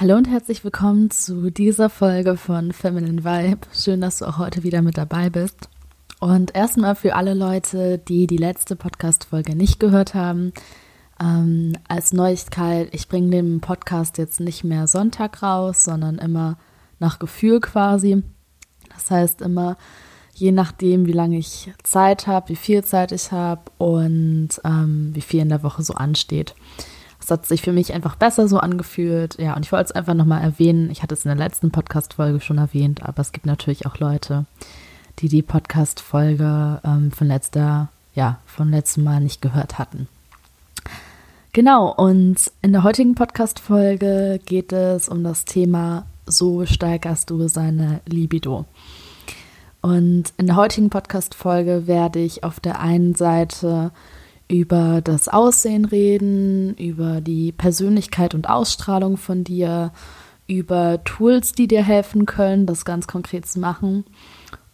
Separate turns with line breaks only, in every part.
Hallo und herzlich willkommen zu dieser Folge von Feminine Vibe. Schön, dass du auch heute wieder mit dabei bist. Und erstmal für alle Leute, die die letzte Podcast-Folge nicht gehört haben, ähm, als Neuigkeit, ich bringe den Podcast jetzt nicht mehr Sonntag raus, sondern immer nach Gefühl quasi. Das heißt immer, je nachdem, wie lange ich Zeit habe, wie viel Zeit ich habe und ähm, wie viel in der Woche so ansteht. Es hat sich für mich einfach besser so angefühlt. Ja, und ich wollte es einfach nochmal erwähnen. Ich hatte es in der letzten Podcast-Folge schon erwähnt, aber es gibt natürlich auch Leute, die die Podcast-Folge ähm, von letzter, ja, von letztem Mal nicht gehört hatten. Genau, und in der heutigen Podcast-Folge geht es um das Thema So steigerst du seine Libido. Und in der heutigen Podcast-Folge werde ich auf der einen Seite über das Aussehen reden, über die Persönlichkeit und Ausstrahlung von dir, über Tools, die dir helfen können, das ganz konkret zu machen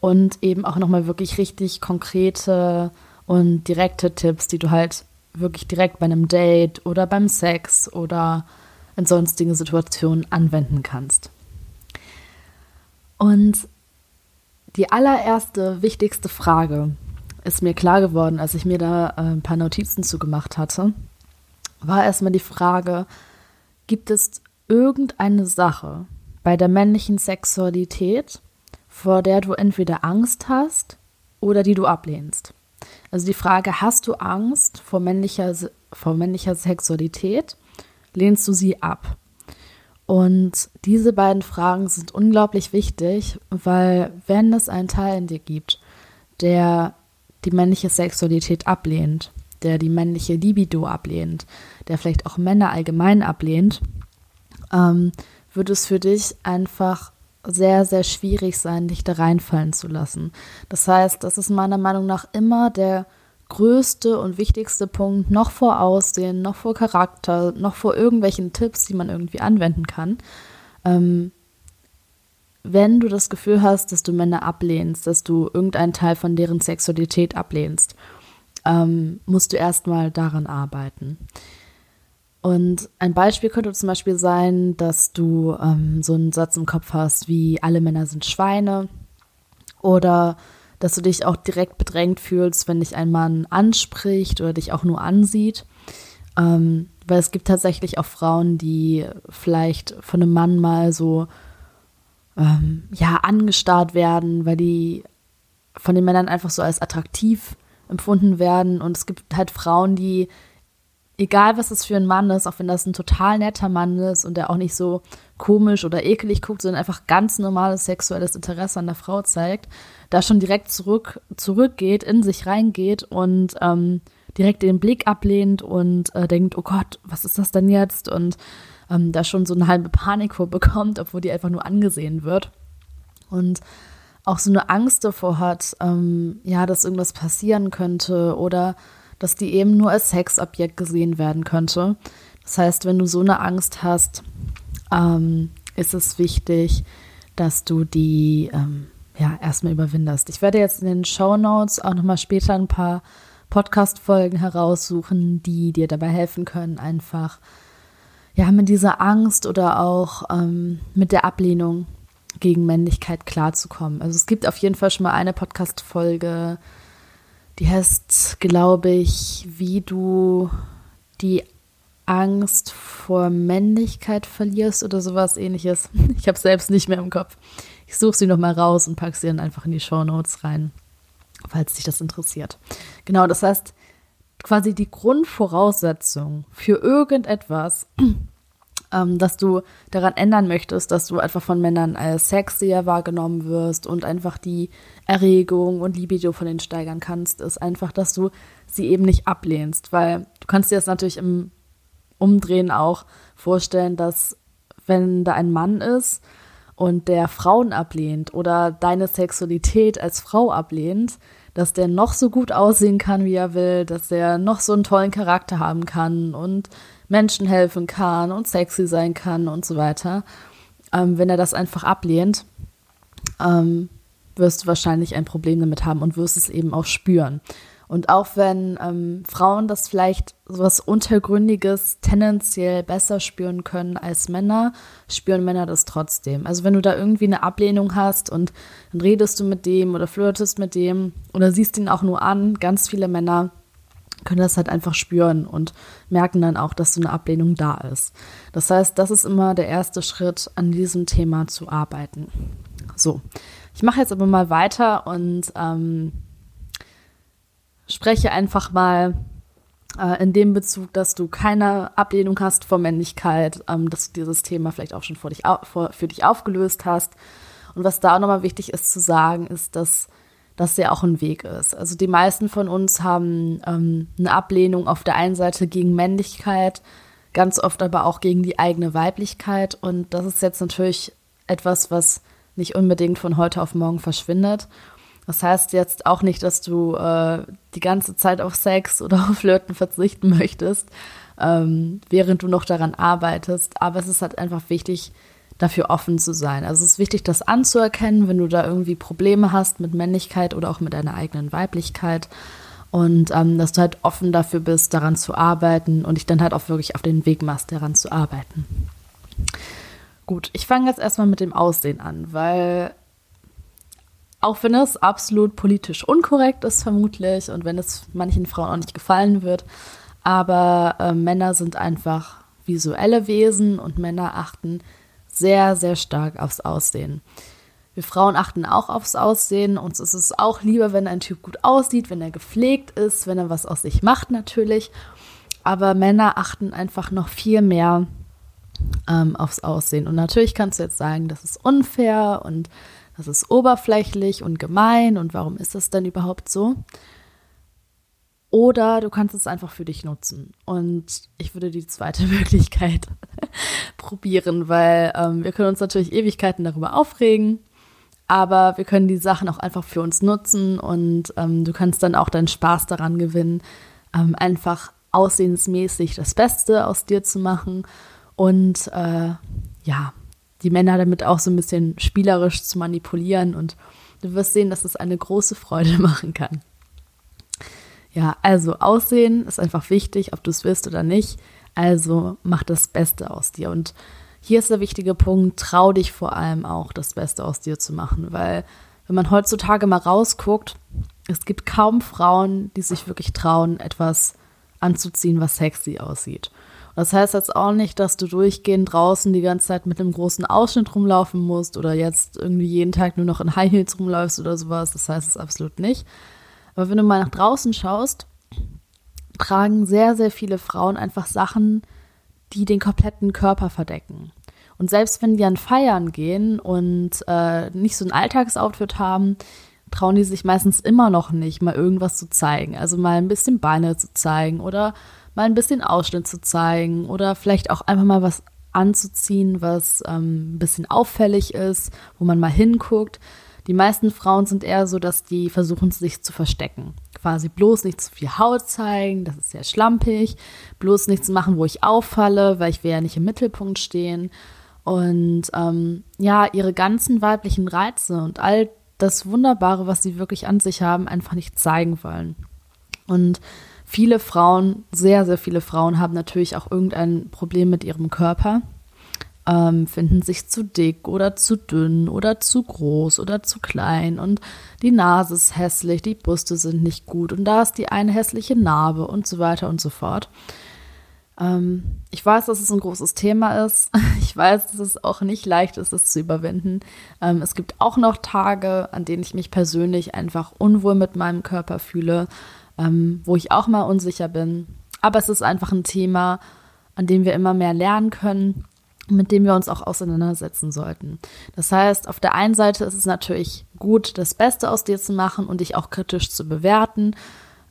und eben auch nochmal wirklich richtig konkrete und direkte Tipps, die du halt wirklich direkt bei einem Date oder beim Sex oder in sonstigen Situationen anwenden kannst. Und die allererste wichtigste Frage, ist mir klar geworden, als ich mir da äh, ein paar Notizen zugemacht hatte, war erstmal die Frage, gibt es irgendeine Sache bei der männlichen Sexualität, vor der du entweder Angst hast oder die du ablehnst? Also die Frage, hast du Angst vor männlicher, vor männlicher Sexualität? Lehnst du sie ab? Und diese beiden Fragen sind unglaublich wichtig, weil wenn es einen Teil in dir gibt, der die männliche Sexualität ablehnt, der die männliche Libido ablehnt, der vielleicht auch Männer allgemein ablehnt, ähm, wird es für dich einfach sehr, sehr schwierig sein, dich da reinfallen zu lassen. Das heißt, das ist meiner Meinung nach immer der größte und wichtigste Punkt, noch vor Aussehen, noch vor Charakter, noch vor irgendwelchen Tipps, die man irgendwie anwenden kann. Ähm, wenn du das Gefühl hast, dass du Männer ablehnst, dass du irgendeinen Teil von deren Sexualität ablehnst, ähm, musst du erstmal daran arbeiten. Und ein Beispiel könnte zum Beispiel sein, dass du ähm, so einen Satz im Kopf hast wie alle Männer sind Schweine oder dass du dich auch direkt bedrängt fühlst, wenn dich ein Mann anspricht oder dich auch nur ansieht. Ähm, weil es gibt tatsächlich auch Frauen, die vielleicht von einem Mann mal so ähm, ja, angestarrt werden, weil die von den Männern einfach so als attraktiv empfunden werden. Und es gibt halt Frauen, die, egal was es für ein Mann ist, auch wenn das ein total netter Mann ist und der auch nicht so komisch oder ekelig guckt, sondern einfach ganz normales sexuelles Interesse an der Frau zeigt, da schon direkt zurück, zurückgeht, in sich reingeht und ähm, direkt den Blick ablehnt und äh, denkt, oh Gott, was ist das denn jetzt? Und ähm, da schon so eine halbe Panik vorbekommt, obwohl die einfach nur angesehen wird. Und auch so eine Angst davor hat, ähm, ja, dass irgendwas passieren könnte oder dass die eben nur als Sexobjekt gesehen werden könnte. Das heißt, wenn du so eine Angst hast, ähm, ist es wichtig, dass du die ähm, ja erstmal überwindest. Ich werde jetzt in den Show Notes auch nochmal später ein paar Podcast-Folgen heraussuchen, die dir dabei helfen können, einfach ja, mit dieser Angst oder auch ähm, mit der Ablehnung gegen Männlichkeit klarzukommen. Also es gibt auf jeden Fall schon mal eine Podcast-Folge, die heißt, glaube ich, wie du die Angst vor Männlichkeit verlierst oder sowas ähnliches. Ich habe selbst nicht mehr im Kopf. Ich suche sie nochmal raus und packe sie dann einfach in die Show Notes rein, falls dich das interessiert. Genau, das heißt, quasi die Grundvoraussetzung für irgendetwas, ähm, dass du daran ändern möchtest, dass du einfach von Männern als sexier wahrgenommen wirst und einfach die Erregung und Libido von denen steigern kannst, ist einfach, dass du sie eben nicht ablehnst, weil du kannst dir das natürlich im Umdrehen auch vorstellen, dass wenn da ein Mann ist und der Frauen ablehnt oder deine Sexualität als Frau ablehnt, dass der noch so gut aussehen kann, wie er will, dass der noch so einen tollen Charakter haben kann und Menschen helfen kann und sexy sein kann und so weiter. Ähm, wenn er das einfach ablehnt, ähm, wirst du wahrscheinlich ein Problem damit haben und wirst es eben auch spüren. Und auch wenn ähm, Frauen das vielleicht so was Untergründiges tendenziell besser spüren können als Männer, spüren Männer das trotzdem. Also wenn du da irgendwie eine Ablehnung hast und dann redest du mit dem oder flirtest mit dem oder siehst ihn auch nur an, ganz viele Männer können das halt einfach spüren und merken dann auch, dass so eine Ablehnung da ist. Das heißt, das ist immer der erste Schritt, an diesem Thema zu arbeiten. So, ich mache jetzt aber mal weiter und ähm, spreche einfach mal äh, in dem Bezug, dass du keine Ablehnung hast vor Männlichkeit, ähm, dass du dieses Thema vielleicht auch schon vor dich, vor, für dich aufgelöst hast. Und was da auch nochmal wichtig ist zu sagen, ist, dass das ja auch ein Weg ist. Also die meisten von uns haben ähm, eine Ablehnung auf der einen Seite gegen Männlichkeit, ganz oft aber auch gegen die eigene Weiblichkeit. Und das ist jetzt natürlich etwas, was nicht unbedingt von heute auf morgen verschwindet. Das heißt jetzt auch nicht, dass du äh, die ganze Zeit auf Sex oder auf Flirten verzichten möchtest, ähm, während du noch daran arbeitest. Aber es ist halt einfach wichtig, dafür offen zu sein. Also es ist wichtig, das anzuerkennen, wenn du da irgendwie Probleme hast mit Männlichkeit oder auch mit deiner eigenen Weiblichkeit. Und ähm, dass du halt offen dafür bist, daran zu arbeiten und dich dann halt auch wirklich auf den Weg machst, daran zu arbeiten. Gut, ich fange jetzt erstmal mit dem Aussehen an, weil auch wenn es absolut politisch unkorrekt ist, vermutlich, und wenn es manchen Frauen auch nicht gefallen wird, aber äh, Männer sind einfach visuelle Wesen und Männer achten sehr, sehr stark aufs Aussehen. Wir Frauen achten auch aufs Aussehen. Uns ist es auch lieber, wenn ein Typ gut aussieht, wenn er gepflegt ist, wenn er was aus sich macht natürlich. Aber Männer achten einfach noch viel mehr ähm, aufs Aussehen. Und natürlich kannst du jetzt sagen, das ist unfair und das ist oberflächlich und gemein und warum ist das denn überhaupt so? Oder du kannst es einfach für dich nutzen. Und ich würde die zweite Möglichkeit probieren, weil ähm, wir können uns natürlich Ewigkeiten darüber aufregen, aber wir können die Sachen auch einfach für uns nutzen und ähm, du kannst dann auch deinen Spaß daran gewinnen, ähm, einfach aussehensmäßig das Beste aus dir zu machen und äh, ja, die Männer damit auch so ein bisschen spielerisch zu manipulieren und du wirst sehen, dass es eine große Freude machen kann. Ja, also Aussehen ist einfach wichtig, ob du es willst oder nicht. Also mach das Beste aus dir. Und hier ist der wichtige Punkt, trau dich vor allem auch, das Beste aus dir zu machen. Weil wenn man heutzutage mal rausguckt, es gibt kaum Frauen, die sich wirklich trauen, etwas anzuziehen, was sexy aussieht. Das heißt jetzt auch nicht, dass du durchgehend draußen die ganze Zeit mit einem großen Ausschnitt rumlaufen musst oder jetzt irgendwie jeden Tag nur noch in High Heels rumläufst oder sowas. Das heißt es absolut nicht. Aber wenn du mal nach draußen schaust, tragen sehr, sehr viele Frauen einfach Sachen, die den kompletten Körper verdecken. Und selbst wenn die an Feiern gehen und äh, nicht so ein Alltagsoutfit haben, trauen die sich meistens immer noch nicht, mal irgendwas zu zeigen. Also mal ein bisschen Beine zu zeigen oder mal ein bisschen Ausschnitt zu zeigen oder vielleicht auch einfach mal was anzuziehen, was ähm, ein bisschen auffällig ist, wo man mal hinguckt. Die meisten Frauen sind eher so, dass die versuchen, sich zu verstecken. Quasi bloß nicht zu viel Haut zeigen, das ist sehr schlampig. Bloß nichts machen, wo ich auffalle, weil ich will ja nicht im Mittelpunkt stehen. Und ähm, ja, ihre ganzen weiblichen Reize und all das Wunderbare, was sie wirklich an sich haben, einfach nicht zeigen wollen. Und Viele Frauen, sehr, sehr viele Frauen haben natürlich auch irgendein Problem mit ihrem Körper, ähm, finden sich zu dick oder zu dünn oder zu groß oder zu klein und die Nase ist hässlich, die Brüste sind nicht gut und da ist die eine hässliche Narbe und so weiter und so fort. Ähm, ich weiß, dass es ein großes Thema ist. Ich weiß, dass es auch nicht leicht ist, es zu überwinden. Ähm, es gibt auch noch Tage, an denen ich mich persönlich einfach unwohl mit meinem Körper fühle ähm, wo ich auch mal unsicher bin. Aber es ist einfach ein Thema, an dem wir immer mehr lernen können, mit dem wir uns auch auseinandersetzen sollten. Das heißt, auf der einen Seite ist es natürlich gut, das Beste aus dir zu machen und dich auch kritisch zu bewerten.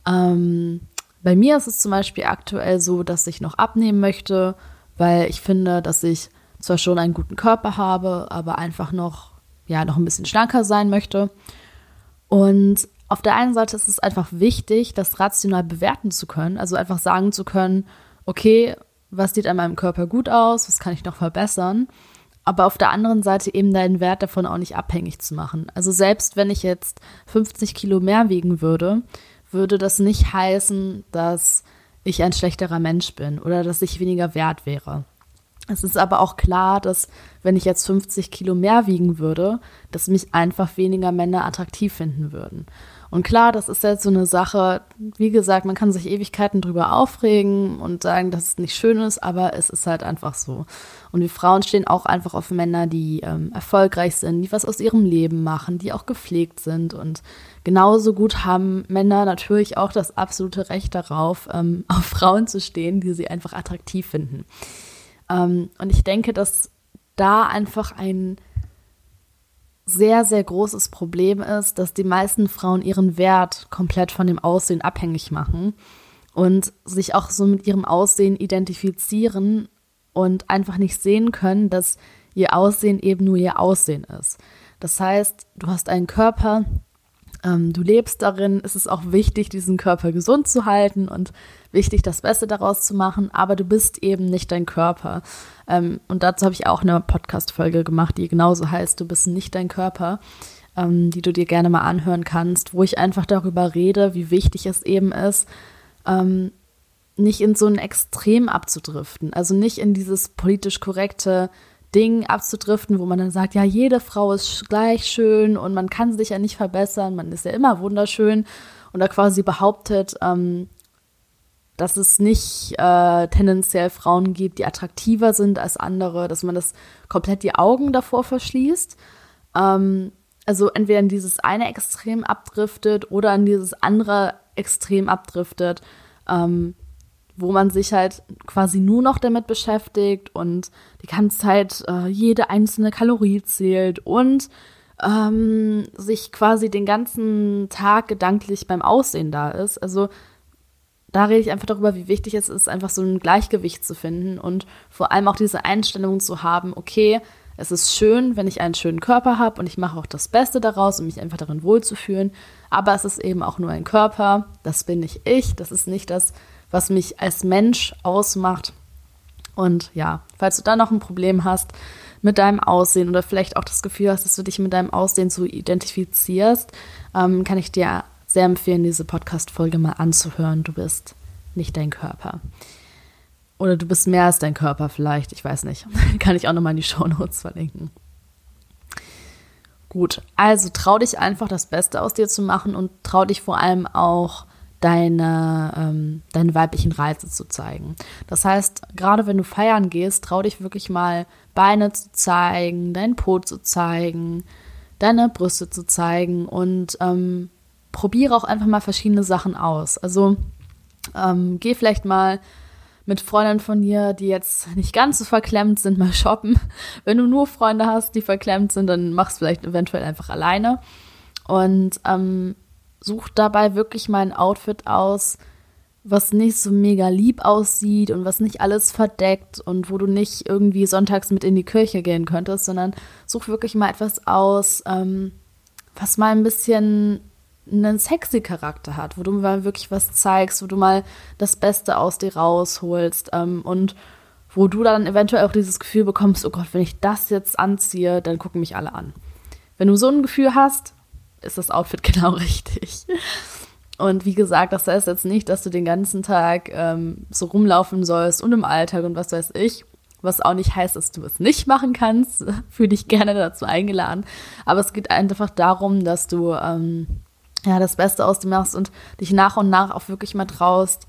Ähm, bei mir ist es zum Beispiel aktuell so, dass ich noch abnehmen möchte, weil ich finde, dass ich zwar schon einen guten Körper habe, aber einfach noch, ja, noch ein bisschen schlanker sein möchte. Und auf der einen Seite ist es einfach wichtig, das rational bewerten zu können, also einfach sagen zu können, okay, was sieht an meinem Körper gut aus, was kann ich noch verbessern, aber auf der anderen Seite eben deinen Wert davon auch nicht abhängig zu machen. Also selbst wenn ich jetzt 50 Kilo mehr wiegen würde, würde das nicht heißen, dass ich ein schlechterer Mensch bin oder dass ich weniger wert wäre. Es ist aber auch klar, dass wenn ich jetzt 50 Kilo mehr wiegen würde, dass mich einfach weniger Männer attraktiv finden würden. Und klar, das ist jetzt so eine Sache, wie gesagt, man kann sich Ewigkeiten drüber aufregen und sagen, dass es nicht schön ist, aber es ist halt einfach so. Und wir Frauen stehen auch einfach auf Männer, die ähm, erfolgreich sind, die was aus ihrem Leben machen, die auch gepflegt sind. Und genauso gut haben Männer natürlich auch das absolute Recht darauf, ähm, auf Frauen zu stehen, die sie einfach attraktiv finden. Ähm, und ich denke, dass da einfach ein sehr, sehr großes Problem ist, dass die meisten Frauen ihren Wert komplett von dem Aussehen abhängig machen und sich auch so mit ihrem Aussehen identifizieren und einfach nicht sehen können, dass ihr Aussehen eben nur ihr Aussehen ist. Das heißt, du hast einen Körper, ähm, du lebst darin, es ist auch wichtig, diesen Körper gesund zu halten und wichtig, das Beste daraus zu machen, aber du bist eben nicht dein Körper. Ähm, und dazu habe ich auch eine Podcast-Folge gemacht, die genauso heißt, du bist nicht dein Körper, ähm, die du dir gerne mal anhören kannst, wo ich einfach darüber rede, wie wichtig es eben ist, ähm, nicht in so ein Extrem abzudriften. Also nicht in dieses politisch korrekte Ding abzudriften, wo man dann sagt, ja, jede Frau ist gleich schön und man kann sich ja nicht verbessern, man ist ja immer wunderschön und da quasi behauptet, ähm, dass es nicht äh, tendenziell Frauen gibt, die attraktiver sind als andere, dass man das komplett die Augen davor verschließt. Ähm, also entweder in dieses eine Extrem abdriftet oder in dieses andere Extrem abdriftet, ähm, wo man sich halt quasi nur noch damit beschäftigt und die ganze Zeit äh, jede einzelne Kalorie zählt und ähm, sich quasi den ganzen Tag gedanklich beim Aussehen da ist. Also da rede ich einfach darüber, wie wichtig es ist, einfach so ein Gleichgewicht zu finden und vor allem auch diese Einstellung zu haben, okay, es ist schön, wenn ich einen schönen Körper habe und ich mache auch das Beste daraus, um mich einfach darin wohlzufühlen, aber es ist eben auch nur ein Körper, das bin nicht ich, das ist nicht das, was mich als Mensch ausmacht. Und ja, falls du da noch ein Problem hast mit deinem Aussehen oder vielleicht auch das Gefühl hast, dass du dich mit deinem Aussehen so identifizierst, ähm, kann ich dir sehr empfehlen, diese Podcast-Folge mal anzuhören. Du bist nicht dein Körper. Oder du bist mehr als dein Körper vielleicht, ich weiß nicht. Kann ich auch nochmal in die Shownotes verlinken. Gut, also trau dich einfach das Beste aus dir zu machen und trau dich vor allem auch deine, ähm, deine weiblichen Reize zu zeigen. Das heißt, gerade wenn du feiern gehst, trau dich wirklich mal Beine zu zeigen, deinen Po zu zeigen, deine Brüste zu zeigen und ähm, probiere auch einfach mal verschiedene Sachen aus. Also ähm, geh vielleicht mal mit Freunden von dir, die jetzt nicht ganz so verklemmt sind, mal shoppen. Wenn du nur Freunde hast, die verklemmt sind, dann mach's vielleicht eventuell einfach alleine. Und ähm, such dabei wirklich mal ein Outfit aus, was nicht so mega lieb aussieht und was nicht alles verdeckt und wo du nicht irgendwie sonntags mit in die Kirche gehen könntest, sondern such wirklich mal etwas aus, ähm, was mal ein bisschen einen sexy Charakter hat, wo du mal wirklich was zeigst, wo du mal das Beste aus dir rausholst ähm, und wo du dann eventuell auch dieses Gefühl bekommst, oh Gott, wenn ich das jetzt anziehe, dann gucken mich alle an. Wenn du so ein Gefühl hast, ist das Outfit genau richtig. Und wie gesagt, das heißt jetzt nicht, dass du den ganzen Tag ähm, so rumlaufen sollst und im Alltag und was weiß ich. Was auch nicht heißt, dass du es nicht machen kannst. Fühle dich gerne dazu eingeladen. Aber es geht einfach darum, dass du ähm, ja, das Beste aus dir machst und dich nach und nach auch wirklich mal traust,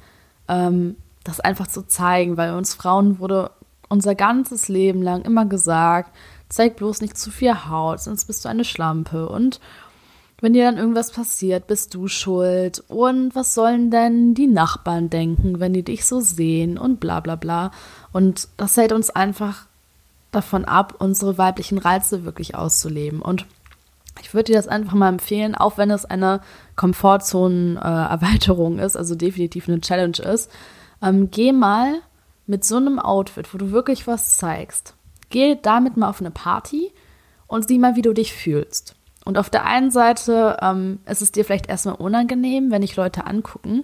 ähm, das einfach zu zeigen, weil uns Frauen wurde unser ganzes Leben lang immer gesagt, zeig bloß nicht zu viel Haut, sonst bist du eine Schlampe und wenn dir dann irgendwas passiert, bist du schuld und was sollen denn die Nachbarn denken, wenn die dich so sehen und bla bla bla. Und das hält uns einfach davon ab, unsere weiblichen Reize wirklich auszuleben. Und ich würde dir das einfach mal empfehlen, auch wenn es eine Komfortzonen-Erweiterung ist, also definitiv eine Challenge ist. Ähm, geh mal mit so einem Outfit, wo du wirklich was zeigst, geh damit mal auf eine Party und sieh mal, wie du dich fühlst. Und auf der einen Seite ähm, ist es dir vielleicht erstmal unangenehm, wenn dich Leute angucken,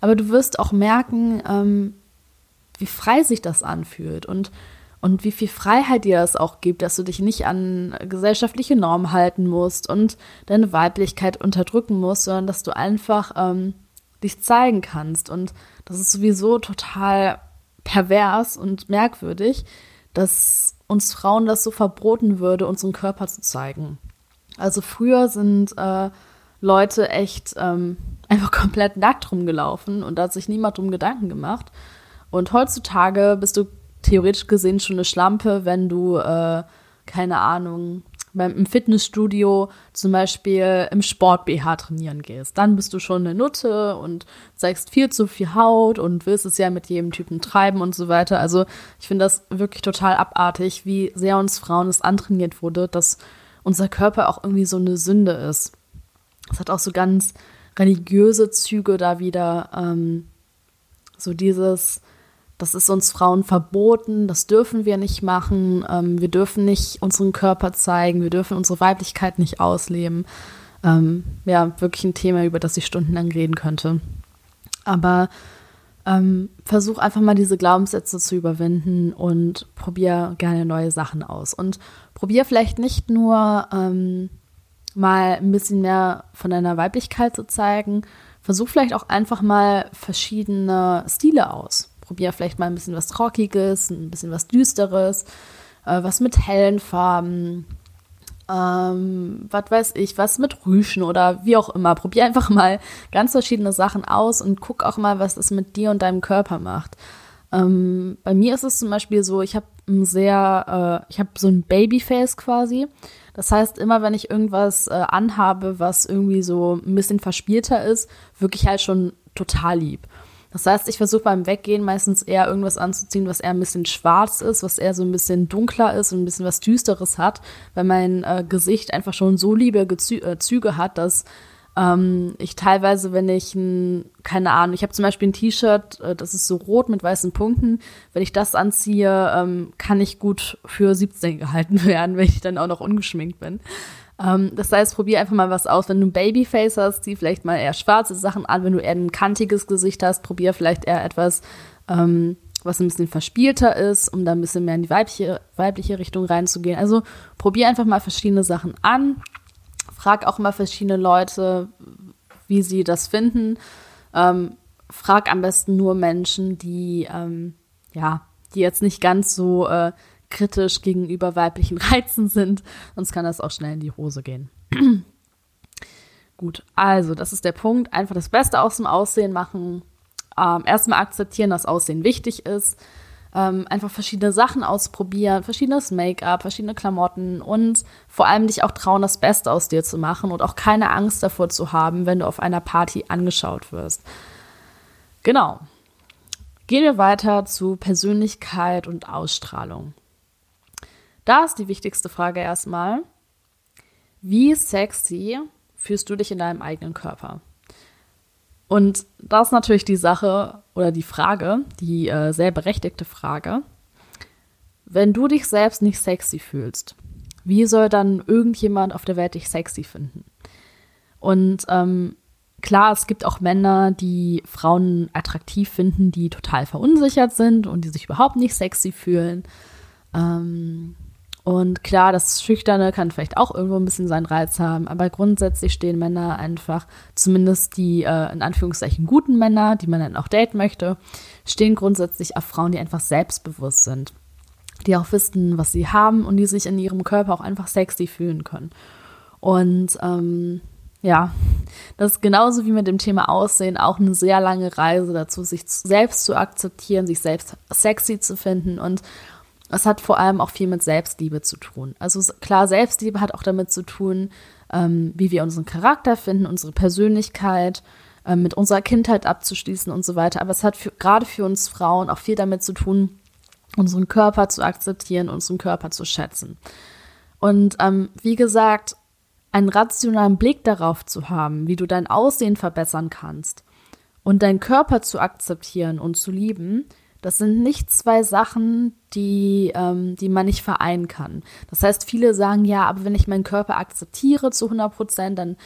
aber du wirst auch merken, ähm, wie frei sich das anfühlt und, und wie viel Freiheit dir das auch gibt, dass du dich nicht an gesellschaftliche Normen halten musst und deine Weiblichkeit unterdrücken musst, sondern dass du einfach ähm, dich zeigen kannst. Und das ist sowieso total pervers und merkwürdig, dass uns Frauen das so verboten würde, unseren Körper zu zeigen. Also früher sind äh, Leute echt ähm, einfach komplett nackt rumgelaufen und da hat sich niemand drum Gedanken gemacht. Und heutzutage bist du theoretisch gesehen schon eine Schlampe, wenn du, äh, keine Ahnung, beim, im Fitnessstudio zum Beispiel im Sport-BH trainieren gehst. Dann bist du schon eine Nutte und zeigst viel zu viel Haut und willst es ja mit jedem Typen treiben und so weiter. Also ich finde das wirklich total abartig, wie sehr uns Frauen es antrainiert wurde, dass unser Körper auch irgendwie so eine Sünde ist. Es hat auch so ganz religiöse Züge da wieder. Ähm, so dieses, das ist uns Frauen verboten, das dürfen wir nicht machen, ähm, wir dürfen nicht unseren Körper zeigen, wir dürfen unsere Weiblichkeit nicht ausleben. Ähm, ja, wirklich ein Thema, über das ich stundenlang reden könnte. Aber ähm, versuch einfach mal diese Glaubenssätze zu überwinden und probier gerne neue Sachen aus. Und probier vielleicht nicht nur ähm, mal ein bisschen mehr von deiner Weiblichkeit zu zeigen. Versuch vielleicht auch einfach mal verschiedene Stile aus. Probier vielleicht mal ein bisschen was Rockiges, ein bisschen was Düsteres, äh, was mit hellen Farben, ähm, was weiß ich, was mit Rüschen oder wie auch immer. Probier einfach mal ganz verschiedene Sachen aus und guck auch mal, was das mit dir und deinem Körper macht. Ähm, bei mir ist es zum Beispiel so, ich habe ein sehr, äh, ich habe so ein Babyface quasi. Das heißt, immer wenn ich irgendwas äh, anhabe, was irgendwie so ein bisschen verspielter ist, wirklich halt schon total lieb. Das heißt, ich versuche beim Weggehen meistens eher irgendwas anzuziehen, was eher ein bisschen schwarz ist, was eher so ein bisschen dunkler ist und ein bisschen was Düsteres hat, weil mein äh, Gesicht einfach schon so liebe Gezü äh, Züge hat, dass ähm, ich teilweise, wenn ich ein, keine Ahnung, ich habe zum Beispiel ein T-Shirt, äh, das ist so rot mit weißen Punkten. Wenn ich das anziehe, ähm, kann ich gut für 17 gehalten werden, wenn ich dann auch noch ungeschminkt bin. Ähm, das heißt, probier einfach mal was aus. Wenn du ein Babyface hast, zieh vielleicht mal eher schwarze Sachen an. Wenn du eher ein kantiges Gesicht hast, probier vielleicht eher etwas, ähm, was ein bisschen verspielter ist, um da ein bisschen mehr in die weibliche, weibliche Richtung reinzugehen. Also probier einfach mal verschiedene Sachen an frag auch mal verschiedene Leute, wie sie das finden. Ähm, frag am besten nur Menschen, die, ähm, ja, die jetzt nicht ganz so äh, kritisch gegenüber weiblichen Reizen sind, sonst kann das auch schnell in die Hose gehen. Gut, also das ist der Punkt. Einfach das Beste aus dem Aussehen machen. Ähm, erstmal akzeptieren, dass Aussehen wichtig ist ähm, einfach verschiedene Sachen ausprobieren, verschiedenes Make-up, verschiedene Klamotten und vor allem dich auch trauen, das Beste aus dir zu machen und auch keine Angst davor zu haben, wenn du auf einer Party angeschaut wirst. Genau. Gehen wir weiter zu Persönlichkeit und Ausstrahlung. Da ist die wichtigste Frage erstmal. Wie sexy fühlst du dich in deinem eigenen Körper? Und das ist natürlich die Sache oder die Frage, die äh, sehr berechtigte Frage. Wenn du dich selbst nicht sexy fühlst, wie soll dann irgendjemand auf der Welt dich sexy finden? Und ähm, klar, es gibt auch Männer, die Frauen attraktiv finden, die total verunsichert sind und die sich überhaupt nicht sexy fühlen. Ähm, und klar, das Schüchterne kann vielleicht auch irgendwo ein bisschen seinen Reiz haben, aber grundsätzlich stehen Männer einfach, zumindest die äh, in Anführungszeichen guten Männer, die man dann auch daten möchte, stehen grundsätzlich auf Frauen, die einfach selbstbewusst sind, die auch wissen, was sie haben und die sich in ihrem Körper auch einfach sexy fühlen können. Und ähm, ja, das ist genauso wie mit dem Thema Aussehen auch eine sehr lange Reise dazu, sich selbst zu akzeptieren, sich selbst sexy zu finden und es hat vor allem auch viel mit Selbstliebe zu tun. Also klar, Selbstliebe hat auch damit zu tun, ähm, wie wir unseren Charakter finden, unsere Persönlichkeit, ähm, mit unserer Kindheit abzuschließen und so weiter. Aber es hat für, gerade für uns Frauen auch viel damit zu tun, unseren Körper zu akzeptieren, unseren Körper zu schätzen. Und ähm, wie gesagt, einen rationalen Blick darauf zu haben, wie du dein Aussehen verbessern kannst und deinen Körper zu akzeptieren und zu lieben, Das sind nicht zwei Sachen, die, ähm, die man nicht vereinen kann. Das heißt, viele sagen ja, aber wenn ich meinen Körper akzeptiere zu 100 Prozent, dann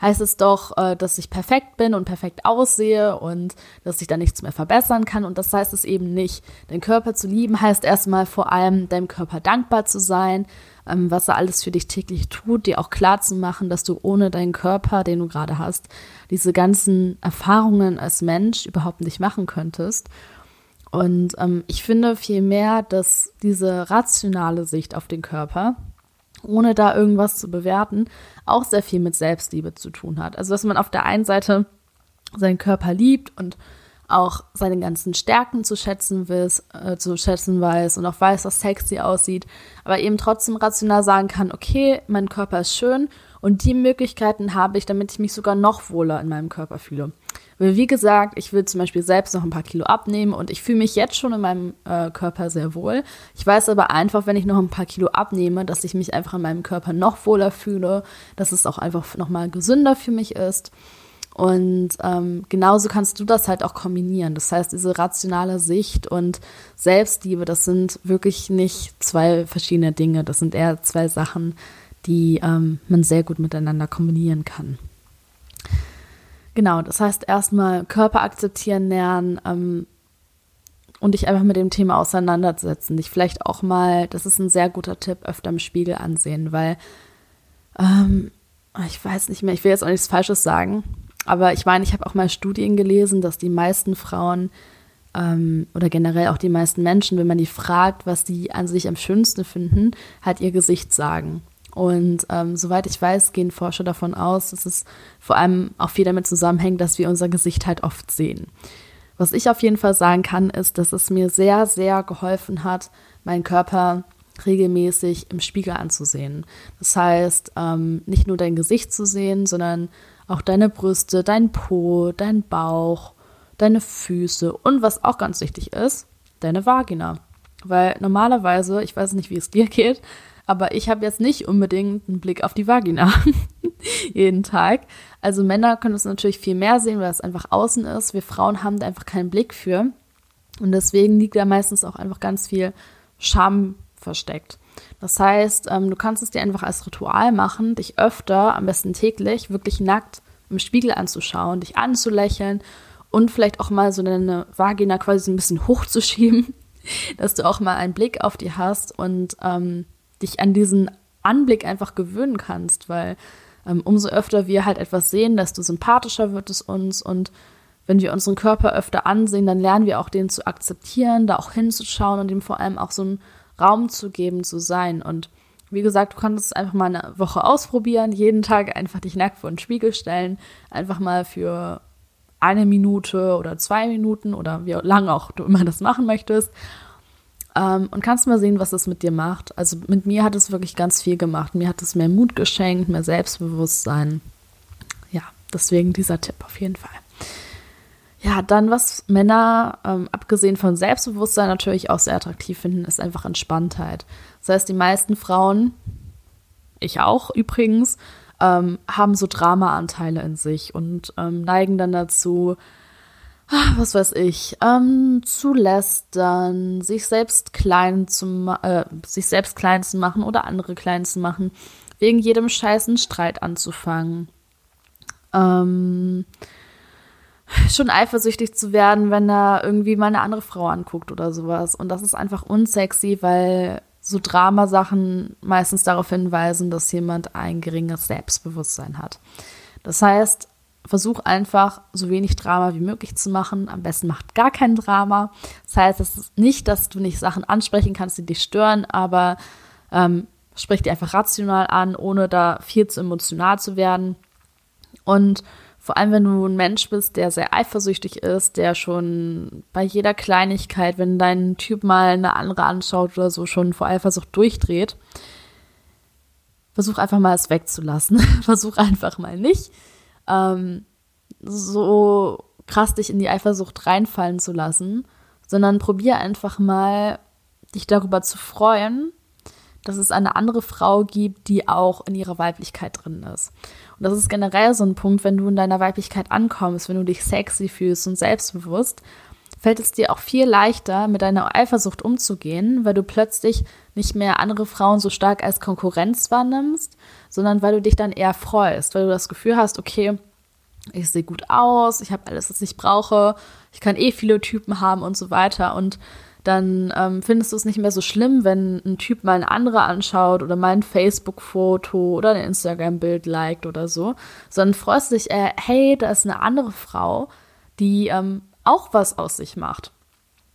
heißt es doch, äh, dass ich perfekt bin und perfekt aussehe und dass ich da nichts mehr verbessern kann. Und das heißt es eben nicht. Deinen Körper zu lieben heißt erstmal vor allem deinem Körper dankbar zu sein, ähm, was er alles für dich täglich tut, dir auch klar zu machen, dass du ohne deinen Körper, den du gerade hast, diese ganzen Erfahrungen als Mensch überhaupt nicht machen könntest. Und ähm, ich finde vielmehr, dass diese rationale Sicht auf den Körper, ohne da irgendwas zu bewerten, auch sehr viel mit Selbstliebe zu tun hat. Also dass man auf der einen Seite seinen Körper liebt und auch seine ganzen Stärken zu schätzen, weiß, äh, zu schätzen weiß und auch weiß, was sexy aussieht, aber eben trotzdem rational sagen kann, okay, mein Körper ist schön und die Möglichkeiten habe ich, damit ich mich sogar noch wohler in meinem Körper fühle. Weil wie gesagt, ich will zum Beispiel selbst noch ein paar Kilo abnehmen und ich fühle mich jetzt schon in meinem äh, Körper sehr wohl. Ich weiß aber einfach, wenn ich noch ein paar Kilo abnehme, dass ich mich einfach in meinem Körper noch wohler fühle, dass es auch einfach nochmal gesünder für mich ist. Und ähm, genauso kannst du das halt auch kombinieren. Das heißt, diese rationale Sicht und Selbstliebe, das sind wirklich nicht zwei verschiedene Dinge. Das sind eher zwei Sachen, die ähm, man sehr gut miteinander kombinieren kann. Genau, das heißt erstmal Körper akzeptieren lernen ähm, und dich einfach mit dem Thema auseinandersetzen. Dich vielleicht auch mal, das ist ein sehr guter Tipp, öfter im Spiegel ansehen, weil ähm, ich weiß nicht mehr, ich will jetzt auch nichts Falsches sagen, aber ich meine, ich habe auch mal Studien gelesen, dass die meisten Frauen ähm, oder generell auch die meisten Menschen, wenn man die fragt, was sie an sich am schönsten finden, halt ihr Gesicht sagen. Und ähm, soweit ich weiß, gehen Forscher davon aus, dass es vor allem auch viel damit zusammenhängt, dass wir unser Gesicht halt oft sehen. Was ich auf jeden Fall sagen kann, ist, dass es mir sehr, sehr geholfen hat, meinen Körper regelmäßig im Spiegel anzusehen. Das heißt, ähm, nicht nur dein Gesicht zu sehen, sondern auch deine Brüste, dein Po, dein Bauch, deine Füße und was auch ganz wichtig ist, deine Vagina. Weil normalerweise, ich weiß nicht, wie es dir geht, aber ich habe jetzt nicht unbedingt einen Blick auf die Vagina jeden Tag. Also Männer können es natürlich viel mehr sehen, weil es einfach außen ist. Wir Frauen haben da einfach keinen Blick für. Und deswegen liegt da meistens auch einfach ganz viel Scham versteckt. Das heißt, ähm, du kannst es dir einfach als Ritual machen, dich öfter, am besten täglich, wirklich nackt im Spiegel anzuschauen, dich anzulächeln und vielleicht auch mal so deine Vagina quasi so ein bisschen hochzuschieben, dass du auch mal einen Blick auf die hast und ähm, dich an diesen Anblick einfach gewöhnen kannst, weil ähm, umso öfter wir halt etwas sehen, desto sympathischer wird es uns und wenn wir unseren Körper öfter ansehen, dann lernen wir auch den zu akzeptieren, da auch hinzuschauen und ihm vor allem auch so einen Raum zu geben, zu sein. Und wie gesagt, du kannst es einfach mal eine Woche ausprobieren, jeden Tag einfach dich nackt vor den Spiegel stellen, einfach mal für eine Minute oder zwei Minuten oder wie lange auch du immer das machen möchtest ähm, und kannst mal sehen, was es mit dir macht. Also mit mir hat es wirklich ganz viel gemacht. Mir hat es mehr Mut geschenkt, mehr Selbstbewusstsein. Ja, deswegen dieser Tipp auf jeden Fall. Ja, dann, was Männer, ähm, abgesehen von Selbstbewusstsein, natürlich auch sehr attraktiv finden, ist einfach Entspanntheit. Das heißt, die meisten Frauen, ich auch übrigens, ähm, haben so Drama-Anteile in sich und ähm, neigen dann dazu, was weiß ich, ähm, zu lästern, sich selbst klein zu äh, sich selbst klein zu machen oder andere klein zu machen, wegen jedem scheißen Streit anzufangen. Ähm, schon eifersüchtig zu werden, wenn er irgendwie mal eine andere Frau anguckt oder sowas. Und das ist einfach unsexy, weil so Dramasachen meistens darauf hinweisen, dass jemand ein geringes Selbstbewusstsein hat. Das heißt, versuch einfach so wenig Drama wie möglich zu machen. Am besten macht gar kein Drama. Das heißt, es ist nicht, dass du nicht Sachen ansprechen kannst, die dich stören, aber ähm, sprich die einfach rational an, ohne da viel zu emotional zu werden. Und vor allem, wenn du ein Mensch bist, der sehr eifersüchtig ist, der schon bei jeder Kleinigkeit, wenn dein Typ mal eine andere anschaut oder so, schon vor Eifersucht durchdreht, versuch einfach mal es wegzulassen. versuch einfach mal nicht ähm, so krass dich in die Eifersucht reinfallen zu lassen, sondern probier einfach mal, dich darüber zu freuen, dass es eine andere Frau gibt, die auch in ihrer Weiblichkeit drin ist. Und das ist generell so ein Punkt, wenn du in deiner Weiblichkeit ankommst, wenn du dich sexy fühlst und selbstbewusst, fällt es dir auch viel leichter, mit deiner Eifersucht umzugehen, weil du plötzlich nicht mehr andere Frauen so stark als Konkurrenz wahrnimmst, sondern weil du dich dann eher freust, weil du das Gefühl hast, okay, ich sehe gut aus, ich habe alles, was ich brauche, ich kann eh viele Typen haben und so weiter. Und dann ähm, findest du es nicht mehr so schlimm, wenn ein Typ mal eine andere anschaut oder mal ein Facebook-Foto oder ein Instagram-Bild liked oder so, sondern freust dich, äh, hey, da ist eine andere Frau, die ähm, auch was aus sich macht.